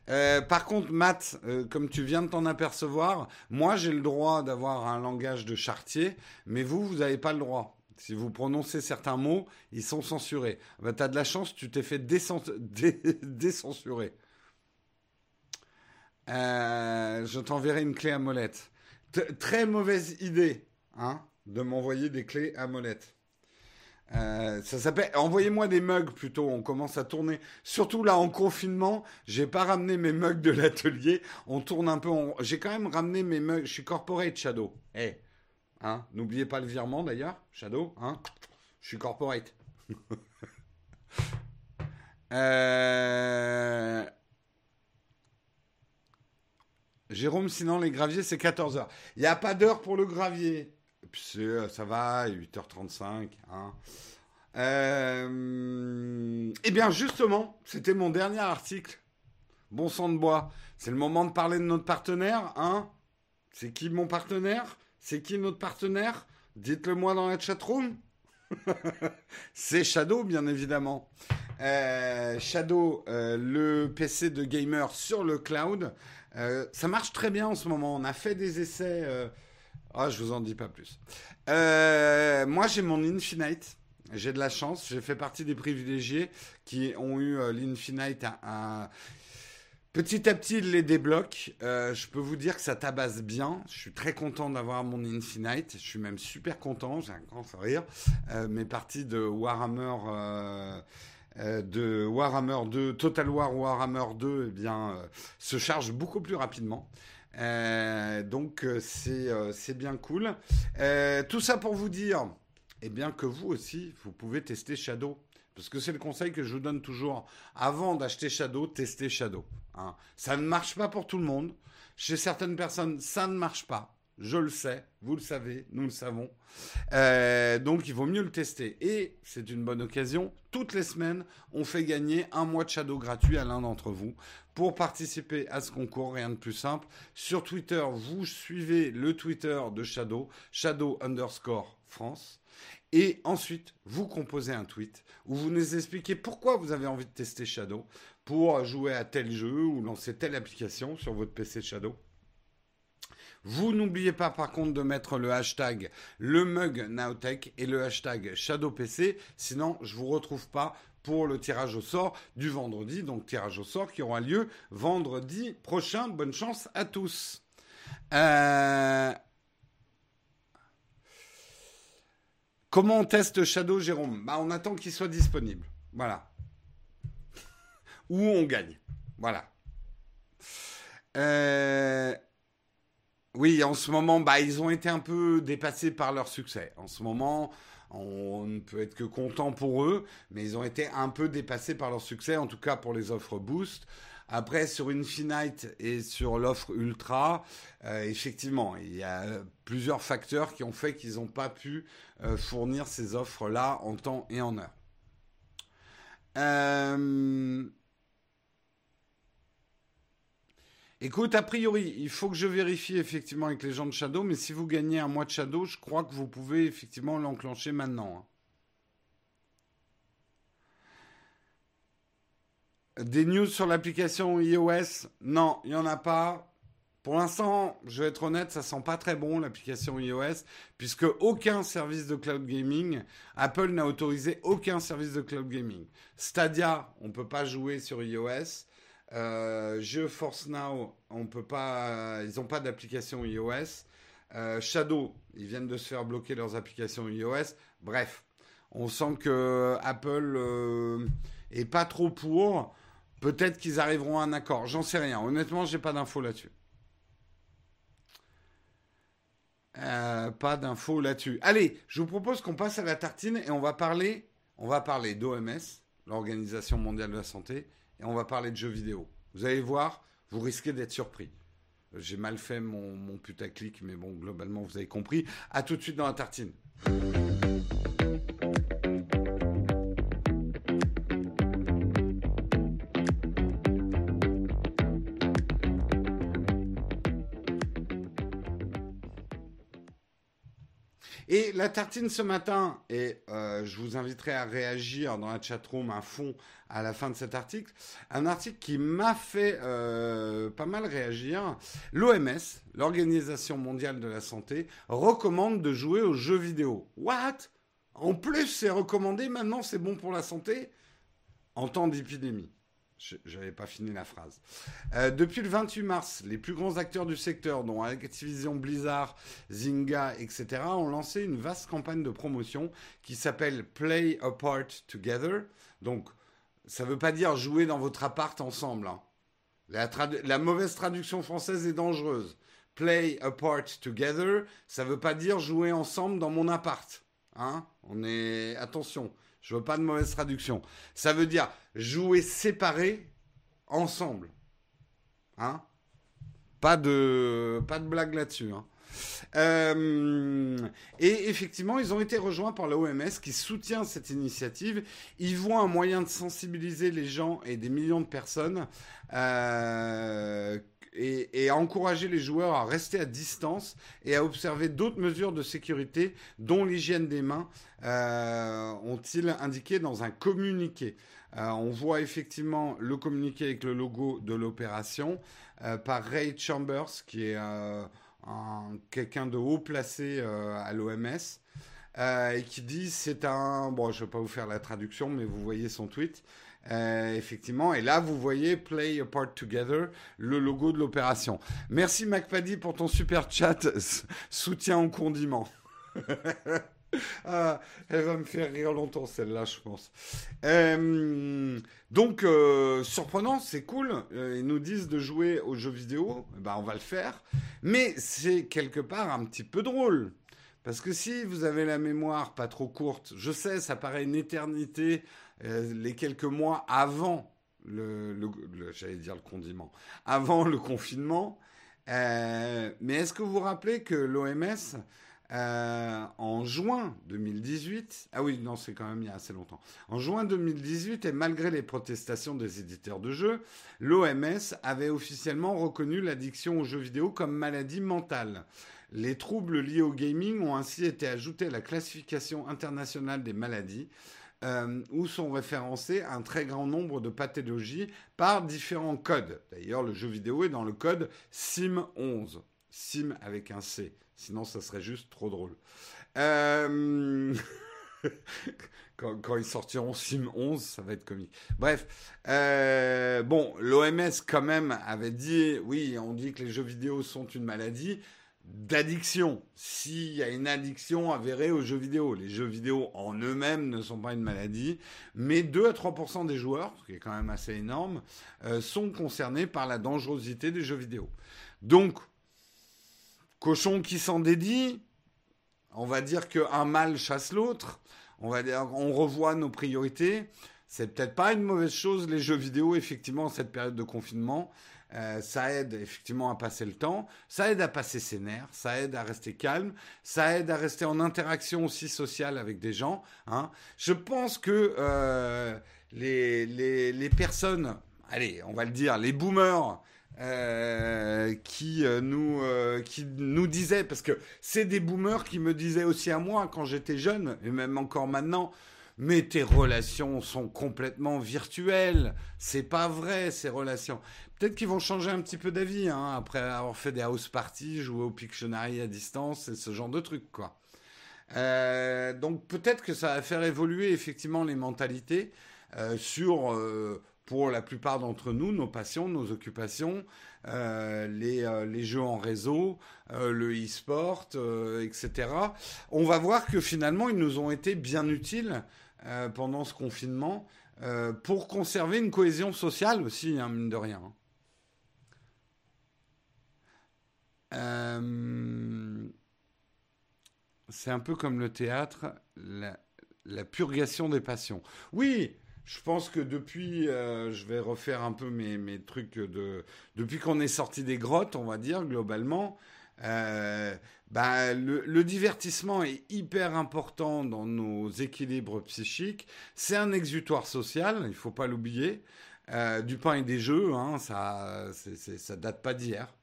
[SPEAKER 1] Euh, par contre, Matt, euh, comme tu viens de t'en apercevoir, moi j'ai le droit d'avoir un langage de chartier, mais vous, vous n'avez pas le droit. Si vous prononcez certains mots, ils sont censurés. Bah, tu de la chance, tu t'es fait décensurer. Euh, je t'enverrai une clé à molette. très mauvaise idée hein, de m'envoyer des clés à molette. Euh, ça s'appelle. Envoyez-moi des mugs plutôt. On commence à tourner. Surtout là en confinement, j'ai pas ramené mes mugs de l'atelier. On tourne un peu. J'ai quand même ramené mes mugs. Je suis corporate Shadow. Eh, hein. N'oubliez pas le virement d'ailleurs, Shadow. Hein. Je suis corporate. euh... Jérôme, sinon les graviers c'est 14 h Il n'y a pas d'heure pour le gravier ça va, 8h35. Hein. Euh, eh bien, justement, c'était mon dernier article. Bon sang de bois. C'est le moment de parler de notre partenaire, hein C'est qui mon partenaire? C'est qui notre partenaire? Dites-le moi dans la chatroom. C'est Shadow, bien évidemment. Euh, Shadow, euh, le PC de gamer sur le cloud. Euh, ça marche très bien en ce moment. On a fait des essais. Ah, je vous en dis pas plus. moi, j'ai mon Infinite. J'ai de la chance. J'ai fait partie des privilégiés qui ont eu l'Infinite à, Petit à petit, il les débloque. Euh, je peux vous dire que ça tabasse bien. Je suis très content d'avoir mon Infinite. Je suis même super content. J'ai un grand sourire. Euh, mes parties de Warhammer, euh, de Warhammer 2, Total War Warhammer 2, eh bien, se chargent beaucoup plus rapidement. Donc c'est bien cool. tout ça pour vous dire, eh bien que vous aussi, vous pouvez tester Shadow. Parce que c'est le conseil que je vous donne toujours. Avant d'acheter Shadow, testez Shadow. Hein. Ça ne marche pas pour tout le monde. Chez certaines personnes, ça ne marche pas. Je le sais, vous le savez, nous le savons. Euh, donc il vaut mieux le tester. Et c'est une bonne occasion. Toutes les semaines, on fait gagner un mois de Shadow gratuit à l'un d'entre vous. Pour participer à ce concours, rien de plus simple. Sur Twitter, vous suivez le Twitter de Shadow, Shadow underscore France. Et ensuite, vous composez un tweet où vous nous expliquez pourquoi vous avez envie de tester Shadow pour jouer à tel jeu ou lancer telle application sur votre PC Shadow. Vous n'oubliez pas par contre de mettre le hashtag le mug Nowtech et le hashtag ShadowPC, sinon je vous retrouve pas pour le tirage au sort du vendredi, donc tirage au sort qui aura lieu vendredi prochain. Bonne chance à tous. Euh, Comment on teste Shadow, Jérôme? Bah, On attend qu'il soit disponible. Voilà. Ou on gagne. Voilà. Euh, oui, en ce moment, bah, ils ont été un peu dépassés par leur succès. En ce moment, on ne peut être que content pour eux, mais ils ont été un peu dépassés par leur succès, en tout cas pour les offres Boost. Après, sur Infinite et sur l'offre Ultra, euh, effectivement, il y a plusieurs facteurs qui ont fait qu'ils n'ont pas pu euh, fournir ces offres-là en temps et en heure. Euh, écoute, a priori, il faut que je vérifie effectivement avec les gens de Shadow, mais si vous gagnez un mois de Shadow, je crois que vous pouvez effectivement l'enclencher maintenant. Hein. Des news sur l'application iOS? Non, il n'y en a pas. Pour l'instant, je vais être honnête, ça sent pas très bon l'application iOS, puisque aucun service de cloud gaming, Apple n'a autorisé aucun service de cloud gaming. Stadia, on peut pas jouer sur iOS. Euh, GeForce Now, on peut pas, ils n'ont pas d'application iOS. Euh, Shadow, ils viennent de se faire bloquer leurs applications iOS. Bref, on sent que Apple euh, est pas trop pour. Peut-être qu'ils arriveront à un accord. J'en sais rien. Honnêtement, j'ai pas d'infos là-dessus. Euh, pas d'infos là-dessus. Allez, je vous propose qu'on passe à la tartine et on va parler, on va parler d'OMS, l'Organisation mondiale de la santé, et on va parler de jeux vidéo. Vous allez voir, vous risquez d'être surpris. J'ai mal fait mon, mon putaclic, mais bon, globalement, vous avez compris. À tout de suite dans la tartine. Tartine ce matin, et euh, je vous inviterai à réagir dans la chatroom à fond à la fin de cet article, un article qui m'a fait euh, pas mal réagir. L'OMS, l'Organisation mondiale de la santé, recommande de jouer aux jeux vidéo. What? En plus, c'est recommandé, maintenant c'est bon pour la santé? En temps d'épidémie. Je n'avais pas fini la phrase. Euh, depuis le 28 mars, les plus grands acteurs du secteur, dont Activision Blizzard, Zynga, etc., ont lancé une vaste campagne de promotion qui s'appelle Play Apart Together. Donc, ça ne veut pas dire jouer dans votre appart ensemble. Hein. La, mauvaise traduction française est dangereuse. Play Apart Together, ça ne veut pas dire jouer ensemble dans mon appart. Hein On est attention. Je veux pas de mauvaise traduction. Ça veut dire jouer séparés ensemble. Hein? Pas de, pas de blague là-dessus. Hein. Euh, et effectivement, ils ont été rejoints par l'OMS qui soutient cette initiative. Ils voient un moyen de sensibiliser les gens et des millions de personnes euh, et, encourager les joueurs à rester à distance et à observer d'autres mesures de sécurité, dont l'hygiène des mains, euh, ont-ils indiqué dans un communiqué. on voit effectivement le communiqué avec le logo de l'opération par Ray Chambers, qui est quelqu'un de haut placé euh, à l'OMS, euh, et qui dit c'est un... Bon, je ne vais pas vous faire la traduction, mais vous voyez son tweet. Euh, effectivement, et là vous voyez Play a Part Together, le logo de l'opération. Merci MacPaddy pour ton super chat, soutien au condiment. ah, elle va me faire rire longtemps celle-là, je pense. Euh, donc, euh, surprenant, c'est cool. Ils nous disent de jouer aux jeux vidéo, eh ben, on va le faire. Mais c'est quelque part un petit peu drôle. Parce que si vous avez la mémoire pas trop courte, je sais, ça paraît une éternité, les quelques mois avant le, j'allais dire le condiment, avant le confinement. mais est-ce que vous vous rappelez que l'OMS euh, en juin 2018, ah oui, non, c'est quand même il y a assez longtemps. En juin 2018, et malgré les protestations des éditeurs de jeux, l'OMS avait officiellement reconnu l'addiction aux jeux vidéo comme maladie mentale. Les troubles liés au gaming ont ainsi été ajoutés à la classification internationale des maladies, euh, où sont référencés un très grand nombre de pathologies par différents codes. D'ailleurs, le jeu vidéo est dans le code SIM11. SIM avec un C. Sinon, ça serait juste trop drôle. Euh, quand, ils sortiront Sim 11, ça va être comique. Bref, euh, bon, l'OMS quand même avait dit, oui, on dit que les jeux vidéo sont une maladie d'addiction. S'il y a une addiction avérée aux jeux vidéo, les jeux vidéo en eux-mêmes ne sont pas une maladie, mais 2 à 3% des joueurs, ce qui est quand même assez énorme, euh, sont concernés par la dangerosité des jeux vidéo. Donc, cochon qui s'en dédie, on va dire qu'un mal chasse l'autre, on va dire on revoit nos priorités. C'est peut-être pas une mauvaise chose les jeux vidéo effectivement cette période de confinement. Euh, ça aide effectivement à passer le temps, ça aide à passer ses nerfs, ça aide à rester calme, ça aide à rester en interaction aussi sociale avec des gens. Hein. Je pense que euh, les, les, les personnes, allez, on va le dire, les boomers euh, qui nous euh, qui nous parce que c'est des boomers qui me disaient aussi à moi quand j'étais jeune et même encore maintenant mais tes relations sont complètement virtuelles. C'est pas vrai ces relations. Peut-être qu'ils vont changer un petit peu d'avis hein, après avoir fait des house parties jouer au Pictionary à distance et ce genre de trucs quoi. Donc peut-être que ça va faire évoluer effectivement les mentalités sur pour la plupart d'entre nous, nos passions, nos occupations, euh, euh, les, jeux en réseau, euh, le e-sport, etc. On va voir que finalement, ils nous ont été bien utiles pendant ce confinement pour conserver une cohésion sociale aussi, hein, mine de rien. c'est un peu comme le théâtre, la, purgation des passions. Oui, je pense que depuis, euh, je vais refaire un peu mes, mes trucs de. Depuis qu'on est sorti des grottes, on va dire, globalement, euh, bah, le, divertissement est hyper important dans nos équilibres psychiques. C'est un exutoire social, il ne faut pas l'oublier. Euh, du pain et des jeux, hein, ça, c'est, ça date pas d'hier.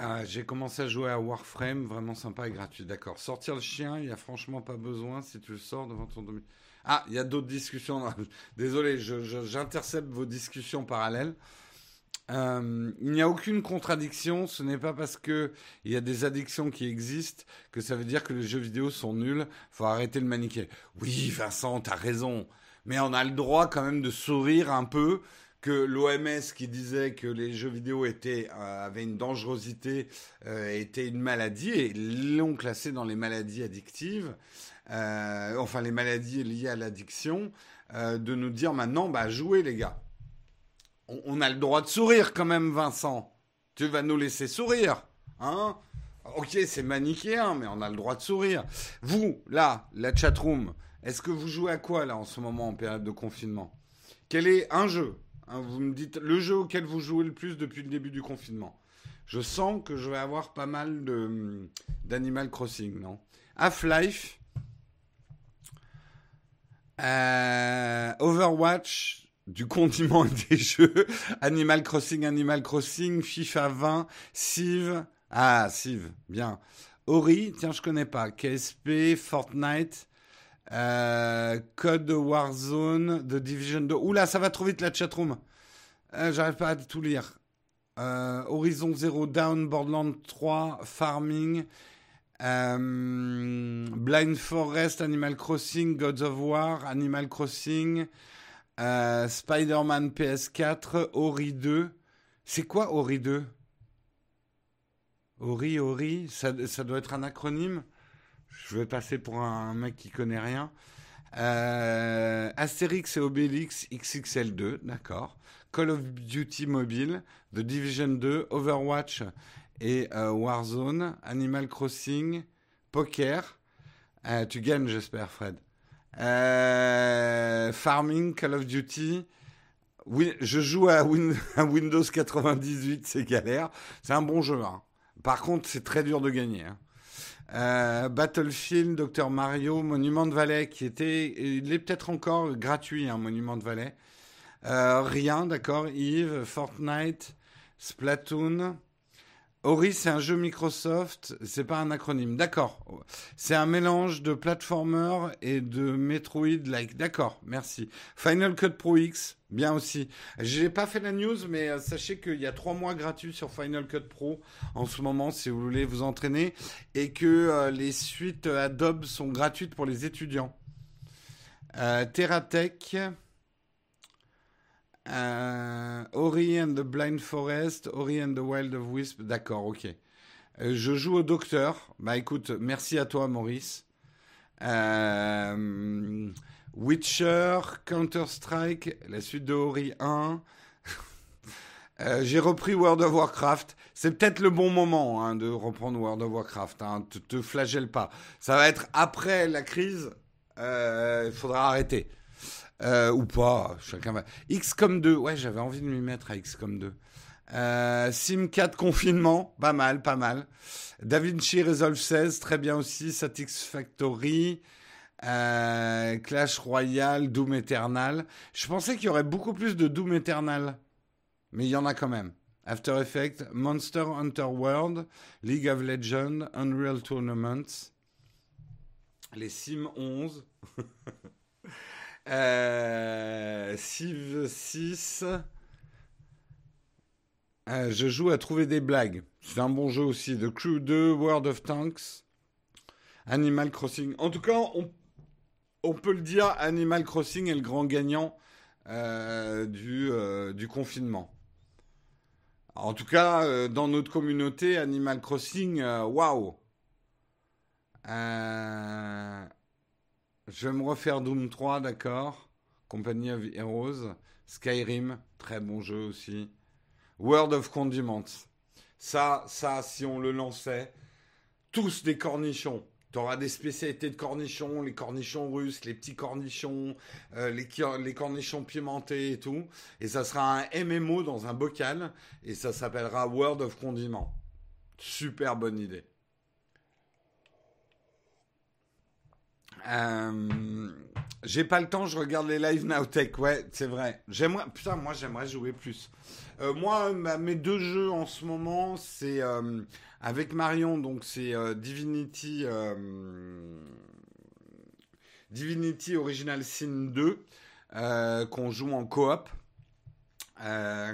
[SPEAKER 1] Ah, j'ai commencé à jouer à Warframe, vraiment sympa et gratuit. D'accord. Sortir le chien, il n'y a franchement pas besoin si tu le sors devant ton domicile. Ah, il y a d'autres discussions. Désolé, j'intercepte vos discussions parallèles. Euh, il n'y a aucune contradiction. Ce n'est pas parce qu'il y a des addictions qui existent que ça veut dire que les jeux vidéo sont nuls. Faut arrêter le maniquer. Oui, Vincent, t'as raison. Mais on a le droit quand même de sourire un peu que l'OMS qui disait que les jeux vidéo étaient, euh, avaient une dangerosité, euh, était une maladie, et l'ont classé dans les maladies addictives, euh, enfin les maladies liées à l'addiction, de nous dire maintenant, bah jouez les gars. On, a le droit de sourire quand même, Vincent. Tu vas nous laisser sourire, hein? Ok, c'est manichéen, mais on a le droit de sourire. Vous, là, la chatroom, est-ce que vous jouez à quoi là en ce moment en période de confinement? Quel est un jeu Hein, vous me dites le jeu auquel vous jouez le plus depuis le début du confinement? Je sens que je vais avoir pas mal de d'Animal Crossing, non? Half-Life, euh, Overwatch, du condiment des jeux, Animal Crossing, Animal Crossing, FIFA 20, Civ, ah Civ, bien. Ori, tiens je connais pas, KSP, Fortnite, euh, Code Warzone, The Division 2. Oula, ça va trop vite la chatroom. Euh, J'arrive pas à tout lire. Euh, Horizon Zero Down, Borderlands 3, Farming, euh, Blind Forest, Animal Crossing, Gods of War, Animal Crossing, euh, Spider-Man PS4, Ori 2. C'est quoi Ori 2 Ori, Ori, ça, ça doit être un acronyme je vais passer pour un mec qui connaît rien. Euh, Astérix et Obélix XXL2, d'accord. Call of Duty Mobile, The Division 2, Overwatch et euh, Warzone, Animal Crossing, Poker. Euh, tu gagnes, j'espère, Fred. Euh, farming, Call of Duty. Je joue à, Windows 98, c'est galère. C'est un bon jeu. Hein. Par contre, c'est très dur de gagner. Hein. Euh, Battlefield, Dr Mario, Monument de Valais, qui était, il est peut-être encore gratuit, hein, Monument de Valais. Euh, rien, d'accord. Yves, Fortnite, Splatoon. Ori, c'est un jeu Microsoft, c'est pas un acronyme. D'accord. C'est un mélange de platformer et de Metroid-like. D'accord, merci. Final Cut Pro X, bien aussi. J'ai pas fait la news, mais euh, sachez qu'il y a trois mois gratuits sur Final Cut Pro en ce moment, si vous voulez vous entraîner, et que euh, les suites Adobe sont gratuites pour les étudiants. Euh, Terratech. Euh, Ori and the Blind Forest, Ori and the Wild of Wisp. D'accord, ok. Euh, je joue au docteur. Bah écoute, merci à toi, Maurice. Euh, Witcher, Counter-Strike, la suite de Ori 1. Euh, j'ai repris World of Warcraft. C'est peut-être le bon moment hein, de reprendre World of Warcraft. Hein. Te, te flagelle pas. Ça va être après la crise. Il faudra arrêter. Euh, ou pas, chacun va. XCOM 2, ouais, j'avais envie de m'y mettre à XCOM 2. Euh, Sim 4 confinement, pas mal, pas mal. DaVinci Resolve 16, très bien aussi. Satisfactory, euh, Clash Royale, Doom Eternal. Je pensais qu'il y aurait beaucoup plus de Doom Eternal, mais il y en a quand même. After Effects, Monster Hunter World, League of Legends, Unreal Tournaments, les Sim 11. Euh, Civ 6. Euh, je joue à trouver des blagues. C'est un bon jeu aussi. The Crew 2, World of Tanks, Animal Crossing. En tout cas, on, peut le dire, Animal Crossing est le grand gagnant euh, du, euh, du confinement. En tout cas, dans notre communauté, Animal Crossing, waouh! Euh, je vais me refaire Doom 3, d'accord. Company of Heroes. Skyrim, très bon jeu aussi. World of Condiments. Ça, ça, si on le lançait, tous des cornichons. Tu auras des spécialités de cornichons, les cornichons russes, les petits cornichons, euh, les, les, cornichons pimentés et tout. Et ça sera un MMO dans un bocal et ça s'appellera World of Condiments. Super bonne idée. Euh, j'ai pas le temps, je regarde les live Nowtech. Ouais, c'est vrai. J'aimerais, putain, moi j'aimerais jouer plus. Euh, moi, mes deux jeux en ce moment, c'est euh, avec Marion, donc c'est Divinity, Divinity Original Sin 2 euh, qu'on joue en coop,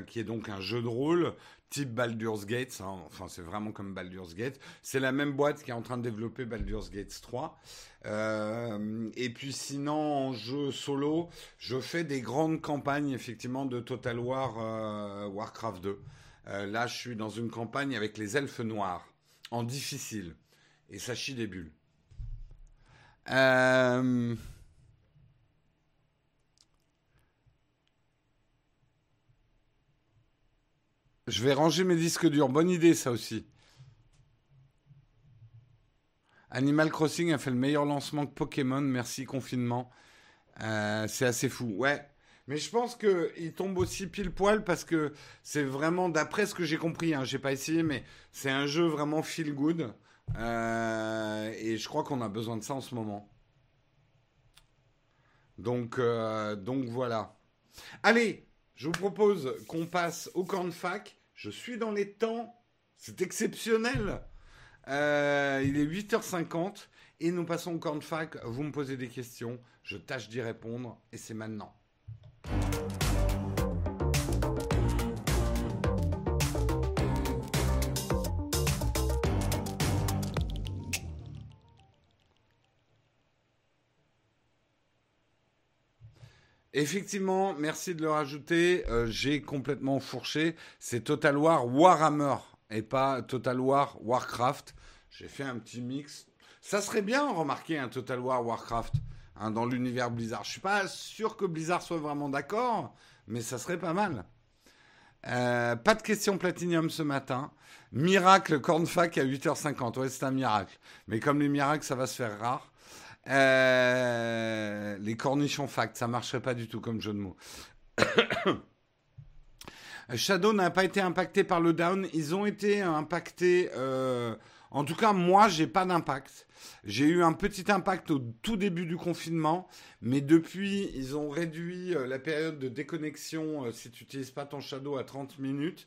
[SPEAKER 1] qui est donc un jeu de rôle type Baldur's Gate, hein, enfin c'est vraiment comme Baldur's Gate. C'est la même boîte qui est en train de développer Baldur's Gate 3. Euh, et puis sinon en jeu solo, je fais des grandes campagnes effectivement de Total War euh, Warcraft 2. Euh, là, je suis dans une campagne avec les elfes noirs en difficile et ça chie des bulles. Je vais ranger mes disques durs. Bonne idée, ça aussi. Animal Crossing a fait le meilleur lancement que Pokémon. Merci, confinement. Euh, c'est assez fou. Ouais. Mais je pense qu'il tombe aussi pile poil parce que c'est vraiment, d'après ce que j'ai compris, hein, j'ai pas essayé, mais c'est un jeu vraiment feel good. Euh, et je crois qu'on a besoin de ça en ce moment. Donc, euh, donc voilà. Allez, je vous propose qu'on passe au cornfac. Je suis dans les temps. C'est exceptionnel. Euh, il est 8h50 et nous passons au cornfac. Vous me posez des questions, je tâche d'y répondre et c'est maintenant. Effectivement, merci de le rajouter. Euh, j'ai complètement fourché. C'est Total War Warhammer et pas Total War Warcraft. J'ai fait un petit mix. Ça serait bien, remarquer un Total War Warcraft hein, dans l'univers Blizzard. Je suis pas sûr que Blizzard soit vraiment d'accord, mais ça serait pas mal. Euh, pas de question Platinium ce matin. Miracle Cornfac à 8h50. Ouais, c'est un miracle. Mais comme les miracles, ça va se faire rare. Euh, les cornichons fact, ça marcherait pas du tout comme jeu de mots. Shadow n'a pas été impacté par le down. Ils ont été impactés. Euh, en tout cas, moi, j'ai pas d'impact. J'ai eu un petit impact au tout début du confinement, mais depuis, ils ont réduit euh, la période de déconnexion si tu n'utilises pas ton Shadow à 30 minutes.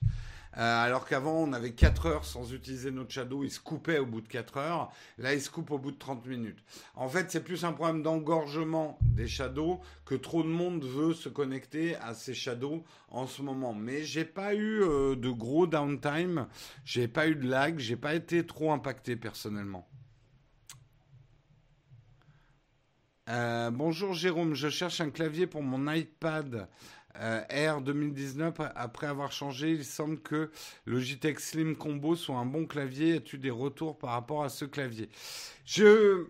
[SPEAKER 1] Euh, alors qu'avant, on avait 4 heures sans utiliser notre shadow, il se coupait au bout de 4 heures. Là, il se coupe au bout de 30 minutes. En fait, c'est plus un problème d'engorgement des shadows que trop de monde veut se connecter à ces shadows en ce moment. Mais j'ai pas eu euh, de gros downtime, j'ai pas eu de lag, j'ai pas été trop impacté personnellement. Euh, bonjour Jérôme, je cherche un clavier pour mon iPad euh, R 2019, après avoir changé, il semble que Logitech Slim Combo soit un bon clavier. As-tu des retours par rapport à ce clavier? Je.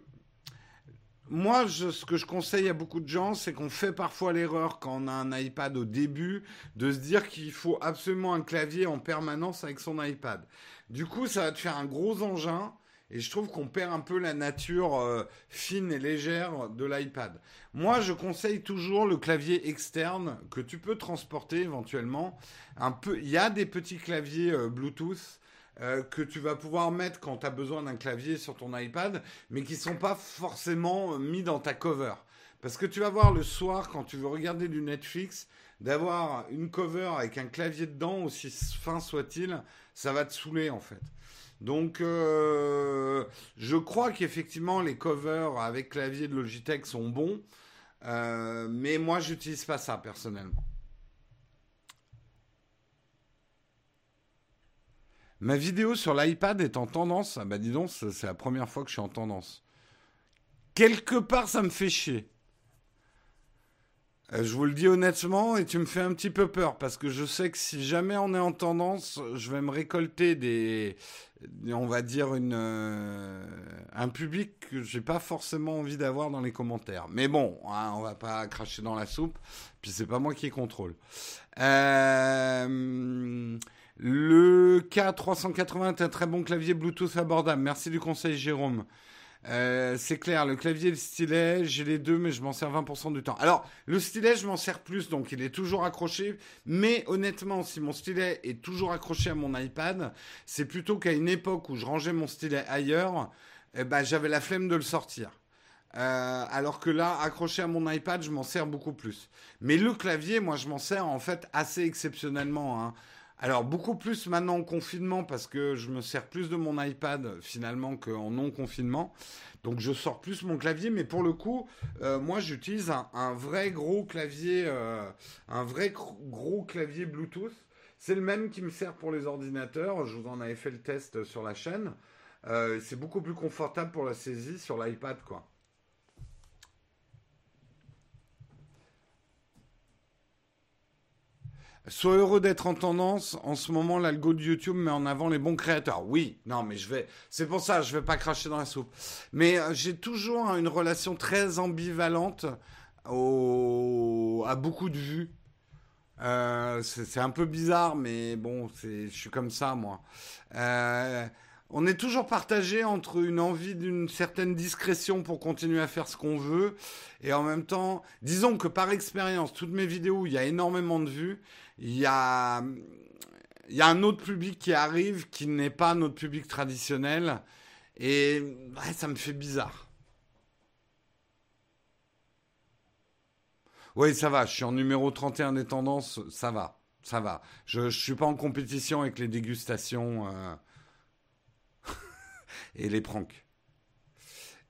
[SPEAKER 1] Moi, ce que je conseille à beaucoup de gens, c'est qu'on fait parfois l'erreur quand on a un iPad au début de se dire qu'il faut absolument un clavier en permanence avec son iPad. Du coup, ça va te faire un gros engin et je trouve qu'on perd un peu la nature euh, fine et légère de l'iPad. Moi, je conseille toujours le clavier externe que tu peux transporter éventuellement. Un peu, il y a des petits claviers euh, Bluetooth euh, que tu vas pouvoir mettre quand tu as besoin d'un clavier sur ton iPad, mais qui sont pas forcément mis dans ta cover. Parce que tu vas voir le soir, quand tu veux regarder du Netflix, d'avoir une cover avec un clavier dedans, aussi fin soit-il, ça va te saouler en fait. Donc, euh, je crois qu'effectivement, les covers avec clavier de Logitech sont bons. Euh, mais moi, j'utilise pas ça personnellement. Ma vidéo sur l'iPad est en tendance. Ah bah dis donc, c'est la première fois que je suis en tendance. Quelque part, ça me fait chier. Euh, je vous le dis honnêtement et tu me fais un petit peu peur parce que je sais que si jamais on est en tendance, je vais me récolter des, on va dire une, euh, un public que j'ai pas forcément envie d'avoir dans les commentaires. Mais bon, hein, on va pas cracher dans la soupe. Puis c'est pas moi qui contrôle. Euh, le K380 est un très bon clavier Bluetooth abordable. Merci du conseil, Jérôme. Euh, c'est clair, le clavier et le stylet, j'ai les deux, mais je m'en sers 20% du temps. Alors, le stylet, je m'en sers plus, donc il est toujours accroché. Mais honnêtement, si mon stylet est toujours accroché à mon iPad, c'est plutôt qu'à une époque où je rangeais mon stylet ailleurs, eh ben, j'avais la flemme de le sortir. Euh, alors que là, accroché à mon iPad, je m'en sers beaucoup plus. Mais le clavier, moi, je m'en sers en fait assez exceptionnellement. Hein. Alors beaucoup plus maintenant en confinement parce que je me sers plus de mon iPad finalement qu'en non confinement. Donc je sors plus mon clavier, mais pour le coup, euh, moi j'utilise un, vrai gros clavier, euh, un vrai gros clavier Bluetooth. C'est le même qui me sert pour les ordinateurs. Je vous en avais fait le test sur la chaîne. Euh, c'est beaucoup plus confortable pour la saisie sur l'iPad, quoi. Sois heureux d'être en tendance. En ce moment, l'algo de YouTube met en avant les bons créateurs. Oui, non, mais je vais. C'est pour ça, je vais pas cracher dans la soupe. Mais euh, j'ai toujours une relation très ambivalente à beaucoup de vues. Euh, c'est un peu bizarre, mais bon, je suis comme ça, moi. Euh, on est toujours partagé entre une envie d'une certaine discrétion pour continuer à faire ce qu'on veut et en même temps, disons que par expérience, toutes mes vidéos, il y a énormément de vues, il y a, un autre public qui arrive qui n'est pas notre public traditionnel et ça me fait bizarre. Oui, ça va, je suis en numéro 31 des tendances, ça va, ça va. Je ne suis pas en compétition avec les dégustations. Euh, et les pranks.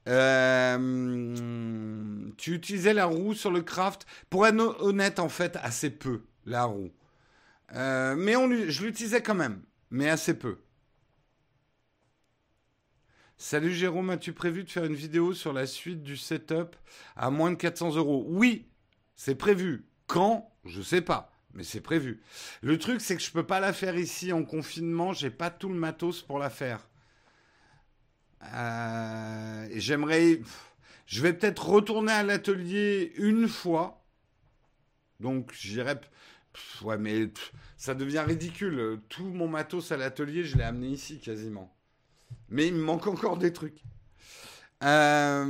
[SPEAKER 1] Euh, tu utilisais la roue sur le craft Pour être honnête, en fait, assez peu, la roue. Euh, mais on, je l'utilisais quand même, mais assez peu. Salut Jérôme, as-tu prévu de faire une vidéo sur la suite du setup à moins de 400 euros? Oui, c'est prévu. Quand? Je sais pas, mais c'est prévu. Le truc, c'est que je peux pas la faire ici en confinement, j'ai pas tout le matos pour la faire. Euh, j'aimerais. Je vais peut-être retourner à l'atelier une fois. Donc j'irai. Ouais, mais ça devient ridicule. Tout mon matos à l'atelier, je l'ai amené ici quasiment. Mais il me manque encore des trucs. Euh,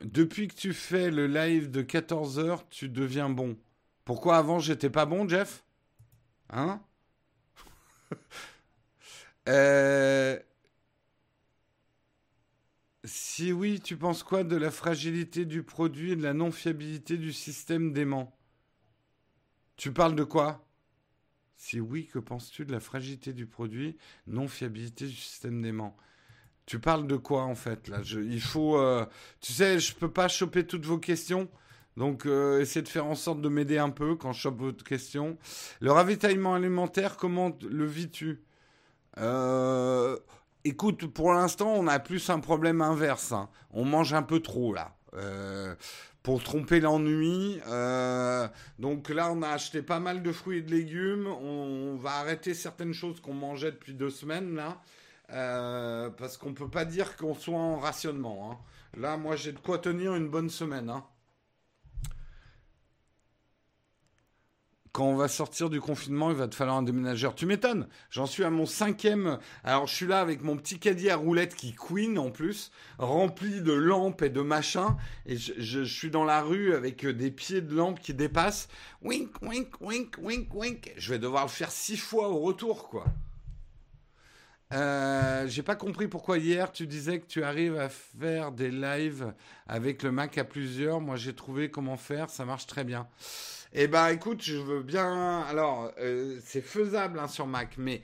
[SPEAKER 1] depuis que tu fais le live de 14h, tu deviens bon. Pourquoi avant j'étais pas bon, Jeff? Hein? Euh, si oui, tu penses quoi de la fragilité du produit et de la non-fiabilité du système d'aimant? Tu parles de quoi? Si oui, que penses-tu de la fragilité du produit, non-fiabilité du système d'aimant? Tu parles de quoi en fait là? Il faut, euh, tu sais, je peux pas choper toutes vos questions. Donc, euh, essayez de faire en sorte de m'aider un peu quand je chope votre question. Le ravitaillement alimentaire, comment le vis-tu? Euh, écoute, pour l'instant, on a plus un problème inverse. Hein. On mange un peu trop là. Euh, pour tromper l'ennui. Euh, donc là, on a acheté pas mal de fruits et de légumes. On, va arrêter certaines choses qu'on mangeait depuis deux semaines là. parce qu'on peut pas dire qu'on soit en rationnement. Hein. Là, moi, j'ai de quoi tenir une bonne semaine. Hein. Quand on va sortir du confinement, il va te falloir un déménageur. Tu m'étonnes. J'en suis à mon cinquième. Alors, je suis là avec mon petit caddie à roulettes qui queen en plus, rempli de lampes et de machins. Et je, suis dans la rue avec euh, des pieds de lampes qui dépassent. Wink, wink, wink, wink, wink. Je vais devoir le faire six fois au retour, quoi. Euh, j'ai pas compris pourquoi hier tu disais que tu arrives à faire des lives avec le Mac à plusieurs. Moi j'ai trouvé comment faire, ça marche très bien. Eh ben, écoute, je veux bien. Alors, euh, c'est faisable hein, sur Mac, mais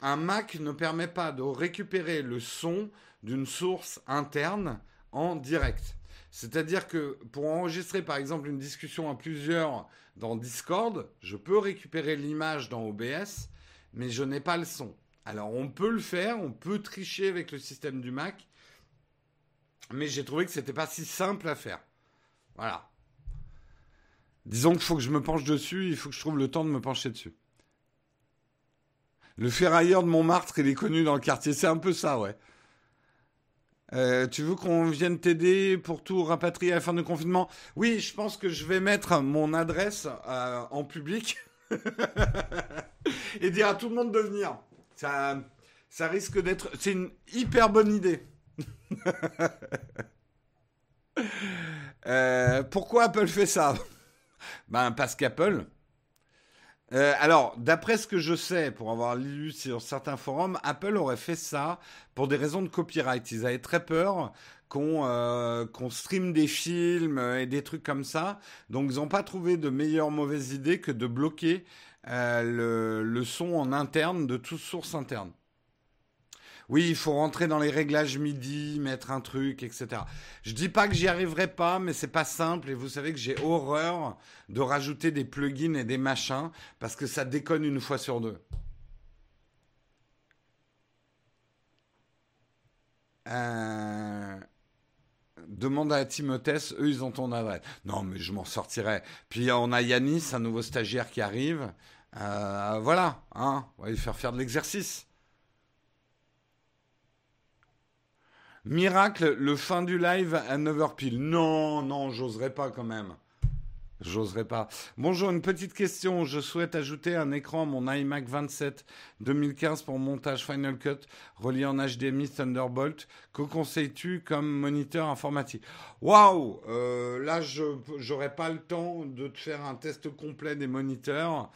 [SPEAKER 1] un Mac ne permet pas de récupérer le son d'une source interne en direct. C'est-à-dire que pour enregistrer par exemple une discussion à plusieurs dans Discord, je peux récupérer l'image dans OBS, mais je n'ai pas le son. Alors on peut le faire, on peut tricher avec le système du Mac, mais j'ai trouvé que c'était pas si simple à faire. Voilà. Disons qu'il faut que je me penche dessus, il faut que je trouve le temps de me pencher dessus. Le ferrailleur de Montmartre, il est connu dans le quartier. C'est un peu ça, ouais. Euh, tu veux qu'on vienne t'aider pour tout rapatrier à la fin de confinement? Oui, je pense que je vais mettre mon adresse euh, en public et dire à tout le monde de venir. Ça, ça risque d'être. C'est une hyper bonne idée. Euh, pourquoi Apple fait ça? Ben, parce qu'Apple. Euh, alors, d'après ce que je sais, pour avoir lu sur certains forums, Apple aurait fait ça pour des raisons de copyright. Ils avaient très peur qu'on euh, stream des films et des trucs comme ça. Donc, ils n'ont pas trouvé de meilleure mauvaise idée que de bloquer euh, le, le son en interne de toute source interne. Oui, il faut rentrer dans les réglages MIDI, mettre un truc, etc. Je dis pas que j'y arriverai pas, mais c'est pas simple. Et vous savez que j'ai horreur de rajouter des plugins et des machins parce que ça déconne une fois sur deux. Euh, demande à Timothée, eux ils ont ton adresse. Non, mais je m'en sortirai. Puis on a Yanis, un nouveau stagiaire qui arrive. Euh, voilà, hein, on va lui faire faire de l'exercice. Miracle, le fin du live à 9h pile. Non, non, j'oserais pas quand même. J'oserais pas. Bonjour, une petite question. Je souhaite ajouter un écran à mon iMac 27 2015 pour montage Final Cut relié en HDMI Thunderbolt. Que conseilles-tu comme moniteur informatique? Waouh euh, Là, je n'aurai pas le temps de te faire un test complet des moniteurs.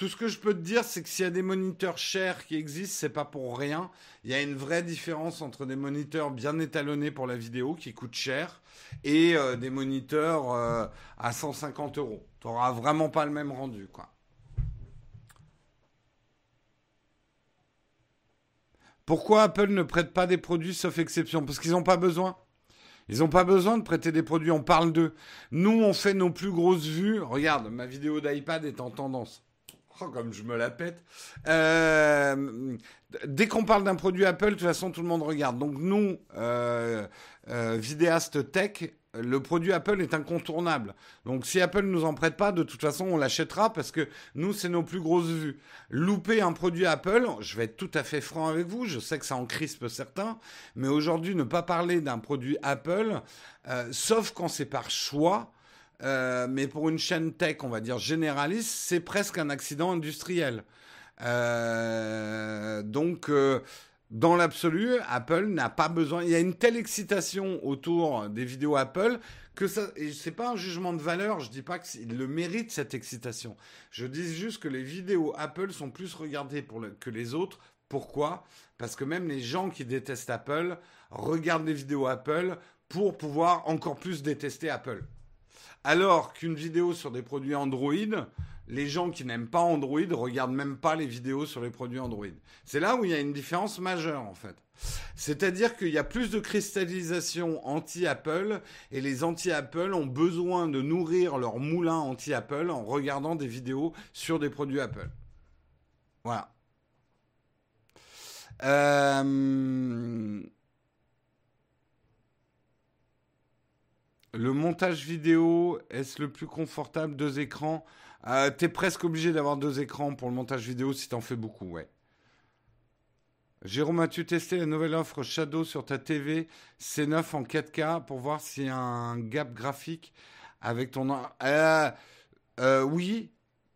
[SPEAKER 1] Tout ce que je peux te dire, c'est que s'il y a des moniteurs chers qui existent, c'est pas pour rien. Il y a une vraie différence entre des moniteurs bien étalonnés pour la vidéo qui coûtent cher et euh, des moniteurs euh, à 150 euros. Tu n'auras vraiment pas le même rendu, quoi. Pourquoi Apple ne prête pas des produits sauf exception? Parce qu'ils n'ont pas besoin. Ils n'ont pas besoin de prêter des produits, on parle d'eux. Nous, on fait nos plus grosses vues. Regarde, ma vidéo d'iPad est en tendance. Oh, comme je me la pète. Euh, dès qu'on parle d'un produit Apple, de toute façon, tout le monde regarde. Donc nous, euh, euh, vidéastes tech, le produit Apple est incontournable. Donc si Apple ne nous en prête pas, de toute façon, on l'achètera parce que nous, c'est nos plus grosses vues. Louper un produit Apple, je vais être tout à fait franc avec vous, je sais que ça en crispe certains, mais aujourd'hui, ne pas parler d'un produit Apple, sauf quand c'est par choix, euh, mais pour une chaîne tech, on va dire généraliste, c'est presque un accident industriel. Euh, donc, euh, dans l'absolu, Apple n'a pas besoin. Il y a une telle excitation autour des vidéos Apple que ça. Et c'est pas un jugement de valeur. Je dis pas qu'il le mérite cette excitation. Je dis juste que les vidéos Apple sont plus regardées que les autres. Pourquoi? Parce que même les gens qui détestent Apple regardent les vidéos Apple pour pouvoir encore plus détester Apple. Alors qu'une vidéo sur des produits Android, les gens qui n'aiment pas Android regardent même pas les vidéos sur les produits Android. C'est là où il y a une différence majeure en fait. C'est-à-dire qu'il y a plus de cristallisation anti-Apple et les anti-Apple ont besoin de nourrir leur moulin anti-Apple en regardant des vidéos sur des produits Apple. Voilà. Euh... Le montage vidéo, est-ce le plus confortable Deux écrans? Euh, T'es presque obligé d'avoir deux écrans pour le montage vidéo si t'en fais beaucoup, ouais. Jérôme, as-tu testé la nouvelle offre Shadow sur ta TV C9 en 4K pour voir s'il y a un gap graphique avec ton... Euh, euh, oui,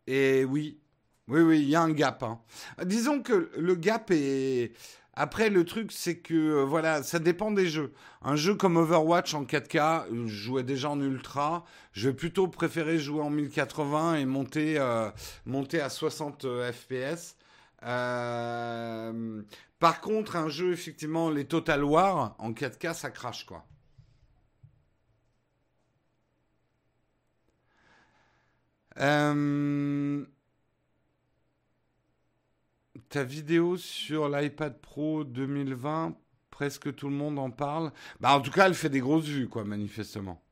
[SPEAKER 1] et oui. Oui, oui, il y a un gap. Hein. Disons que le gap est... Après, le truc, c'est que, euh, voilà, ça dépend des jeux. Un jeu comme Overwatch en 4K, euh, je jouais déjà en ultra. Je vais plutôt préférer jouer en 1080 et monter, euh, à 60 FPS. par contre, un jeu, effectivement, les Total War, en 4K, ça crache, quoi. Ta vidéo sur l'iPad Pro 2020, presque tout le monde en parle. Bah, en tout cas, elle fait des grosses vues, quoi, manifestement.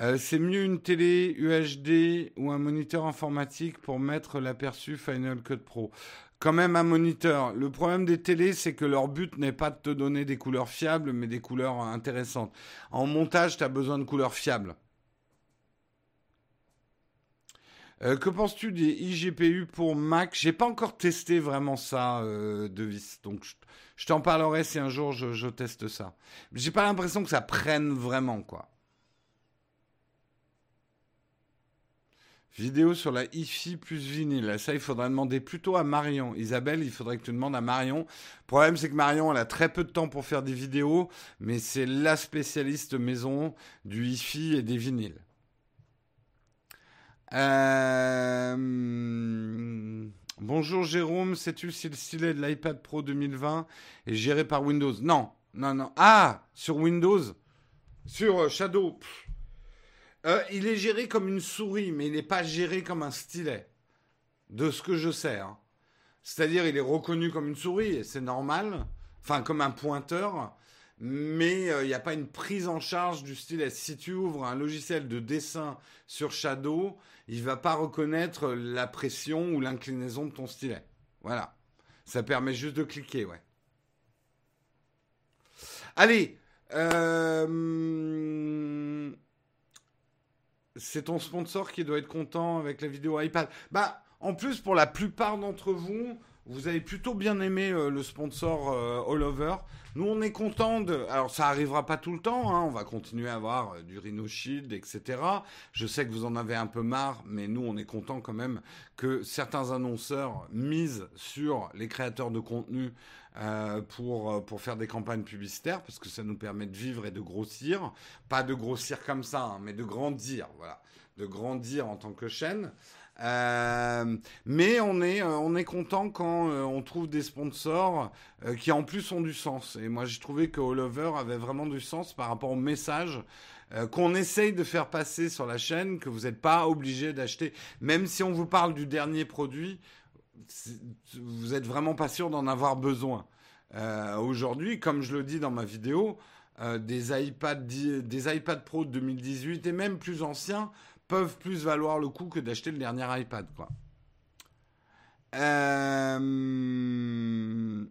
[SPEAKER 1] Euh, c'est mieux une télé UHD ou un moniteur informatique pour mettre l'aperçu Final Cut Pro. Quand même un moniteur. Le problème des télés, c'est que leur but n'est pas de te donner des couleurs fiables, mais des couleurs intéressantes. En montage, tu as besoin de couleurs fiables. Euh, que penses-tu des iGPU pour Mac? J'ai pas encore testé vraiment ça, euh, Devis. Donc je, t'en parlerai si un jour je, teste ça. J'ai pas l'impression que ça prenne vraiment, quoi. Vidéo sur la hi plus vinyle. Ça, il faudrait demander plutôt à Marion. Isabelle, il faudrait que tu demandes à Marion. Le problème, c'est que Marion, elle a très peu de temps pour faire des vidéos, mais c'est la spécialiste maison du hi et des vinyles. Euh, bonjour Jérôme, sais-tu si le stylet de l'iPad Pro 2020 est géré par Windows? Non, non, non. Ah, sur Windows? Sur euh, Shadow? Euh, Il est géré comme une souris, mais il n'est pas géré comme un stylet. De ce que je sais. Hein. C'est-à-dire, il est reconnu comme une souris, et c'est normal. Enfin, comme un pointeur mais il n'y a pas une prise en charge du stylet. Si tu ouvres un logiciel de dessin sur Shadow, il va pas reconnaître la pression ou l'inclinaison de ton stylet. Voilà. Ça permet juste de cliquer, ouais. Allez, euh, c'est ton sponsor qui doit être content avec la vidéo iPad. Bah, en plus, pour la plupart d'entre vous, vous avez plutôt bien aimé le sponsor All Over. Nous, on est content de. Alors, ça arrivera pas tout le temps. Hein. On va continuer à avoir du Rhino Shield, etc. Je sais que vous en avez un peu marre, mais nous, on est content quand même que certains annonceurs misent sur les créateurs de contenu euh, pour, euh, pour faire des campagnes publicitaires, parce que ça nous permet de vivre et de grossir. Pas de grossir comme ça, hein, mais de grandir, voilà. De grandir en tant que chaîne. Euh, mais on est, on est content quand on trouve des sponsors qui en plus ont du sens. Et moi j'ai trouvé que All Over avait vraiment du sens par rapport au message qu'on essaye de faire passer sur la chaîne, que vous n'êtes pas obligé d'acheter. Même si on vous parle du dernier produit, vous êtes vraiment pas sûr d'en avoir besoin. Euh, aujourd'hui, comme je le dis dans ma vidéo, euh, des, iPad, des iPad Pro de 2018 et même plus anciens peuvent plus valoir le coup que d'acheter le dernier iPad. Quoi. Euh,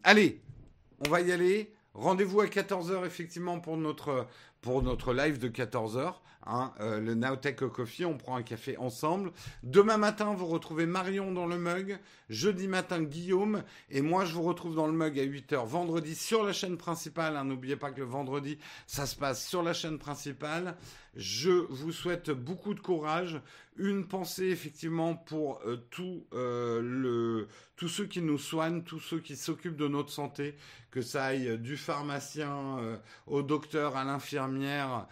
[SPEAKER 1] allez, on va y aller. Rendez-vous à 14h effectivement pour notre, pour notre live de 14h. Hein, euh, le Nowtech Coffee, on prend un café ensemble. Demain matin, vous retrouvez Marion dans le mug. Jeudi matin, Guillaume. Et moi, je vous retrouve dans le mug à 8h vendredi sur la chaîne principale. Hein, n'oubliez pas que le vendredi, ça se passe sur la chaîne principale. Je vous souhaite beaucoup de courage, une pensée effectivement pour euh, euh, tous ceux qui nous soignent, tous ceux qui s'occupent de notre santé, que ça aille du pharmacien euh, au docteur, à l'infirmière,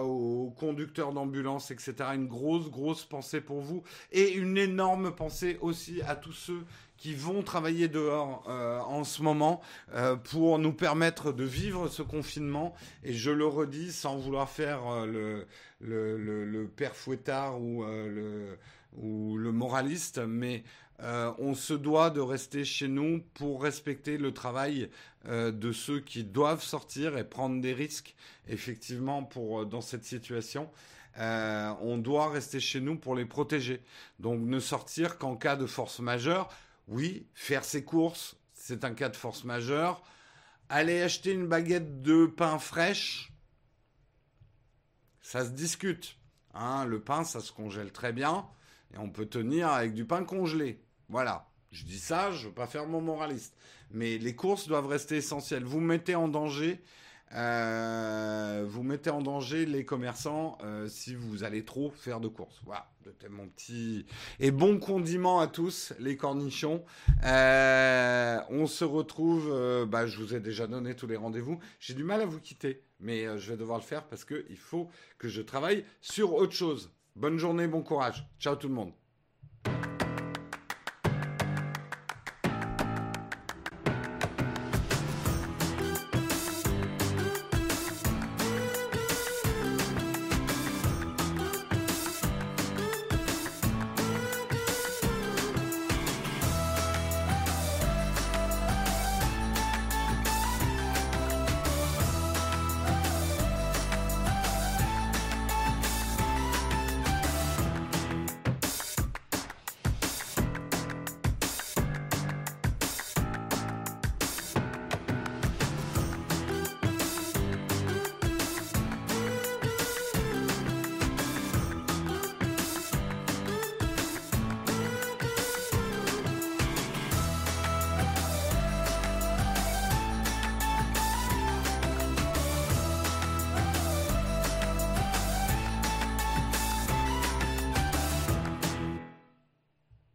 [SPEAKER 1] au conducteur d'ambulance, etc. Une grosse, grosse pensée pour vous et une énorme pensée aussi à tous ceux qui vont travailler dehors euh, en ce moment euh, pour nous permettre de vivre ce confinement. Et je le redis sans vouloir faire euh, le, père fouettard ou, le, ou le moraliste, mais on se doit de rester chez nous pour respecter le travail de ceux qui doivent sortir et prendre des risques, effectivement, pour, dans cette situation. on doit rester chez nous pour les protéger. Donc ne sortir qu'en cas de force majeure. Oui, faire ses courses, c'est un cas de force majeure. Aller acheter une baguette de pain fraîche, ça se discute. Hein, le pain, ça se congèle très bien et on peut tenir avec du pain congelé. Voilà. Je dis ça, je ne veux pas faire mon moraliste. Mais les courses doivent rester essentielles. Vous mettez en danger euh, vous mettez en danger les commerçants euh, si vous allez trop faire de courses. Voilà, c'était mon petit... Et bon condiment à tous, les cornichons. Euh, on se retrouve, bah, je vous ai déjà donné tous les rendez-vous. J'ai du mal à vous quitter, mais je vais devoir le faire parce qu'il faut que je travaille sur autre chose. Bonne journée, bon courage. Ciao tout le monde.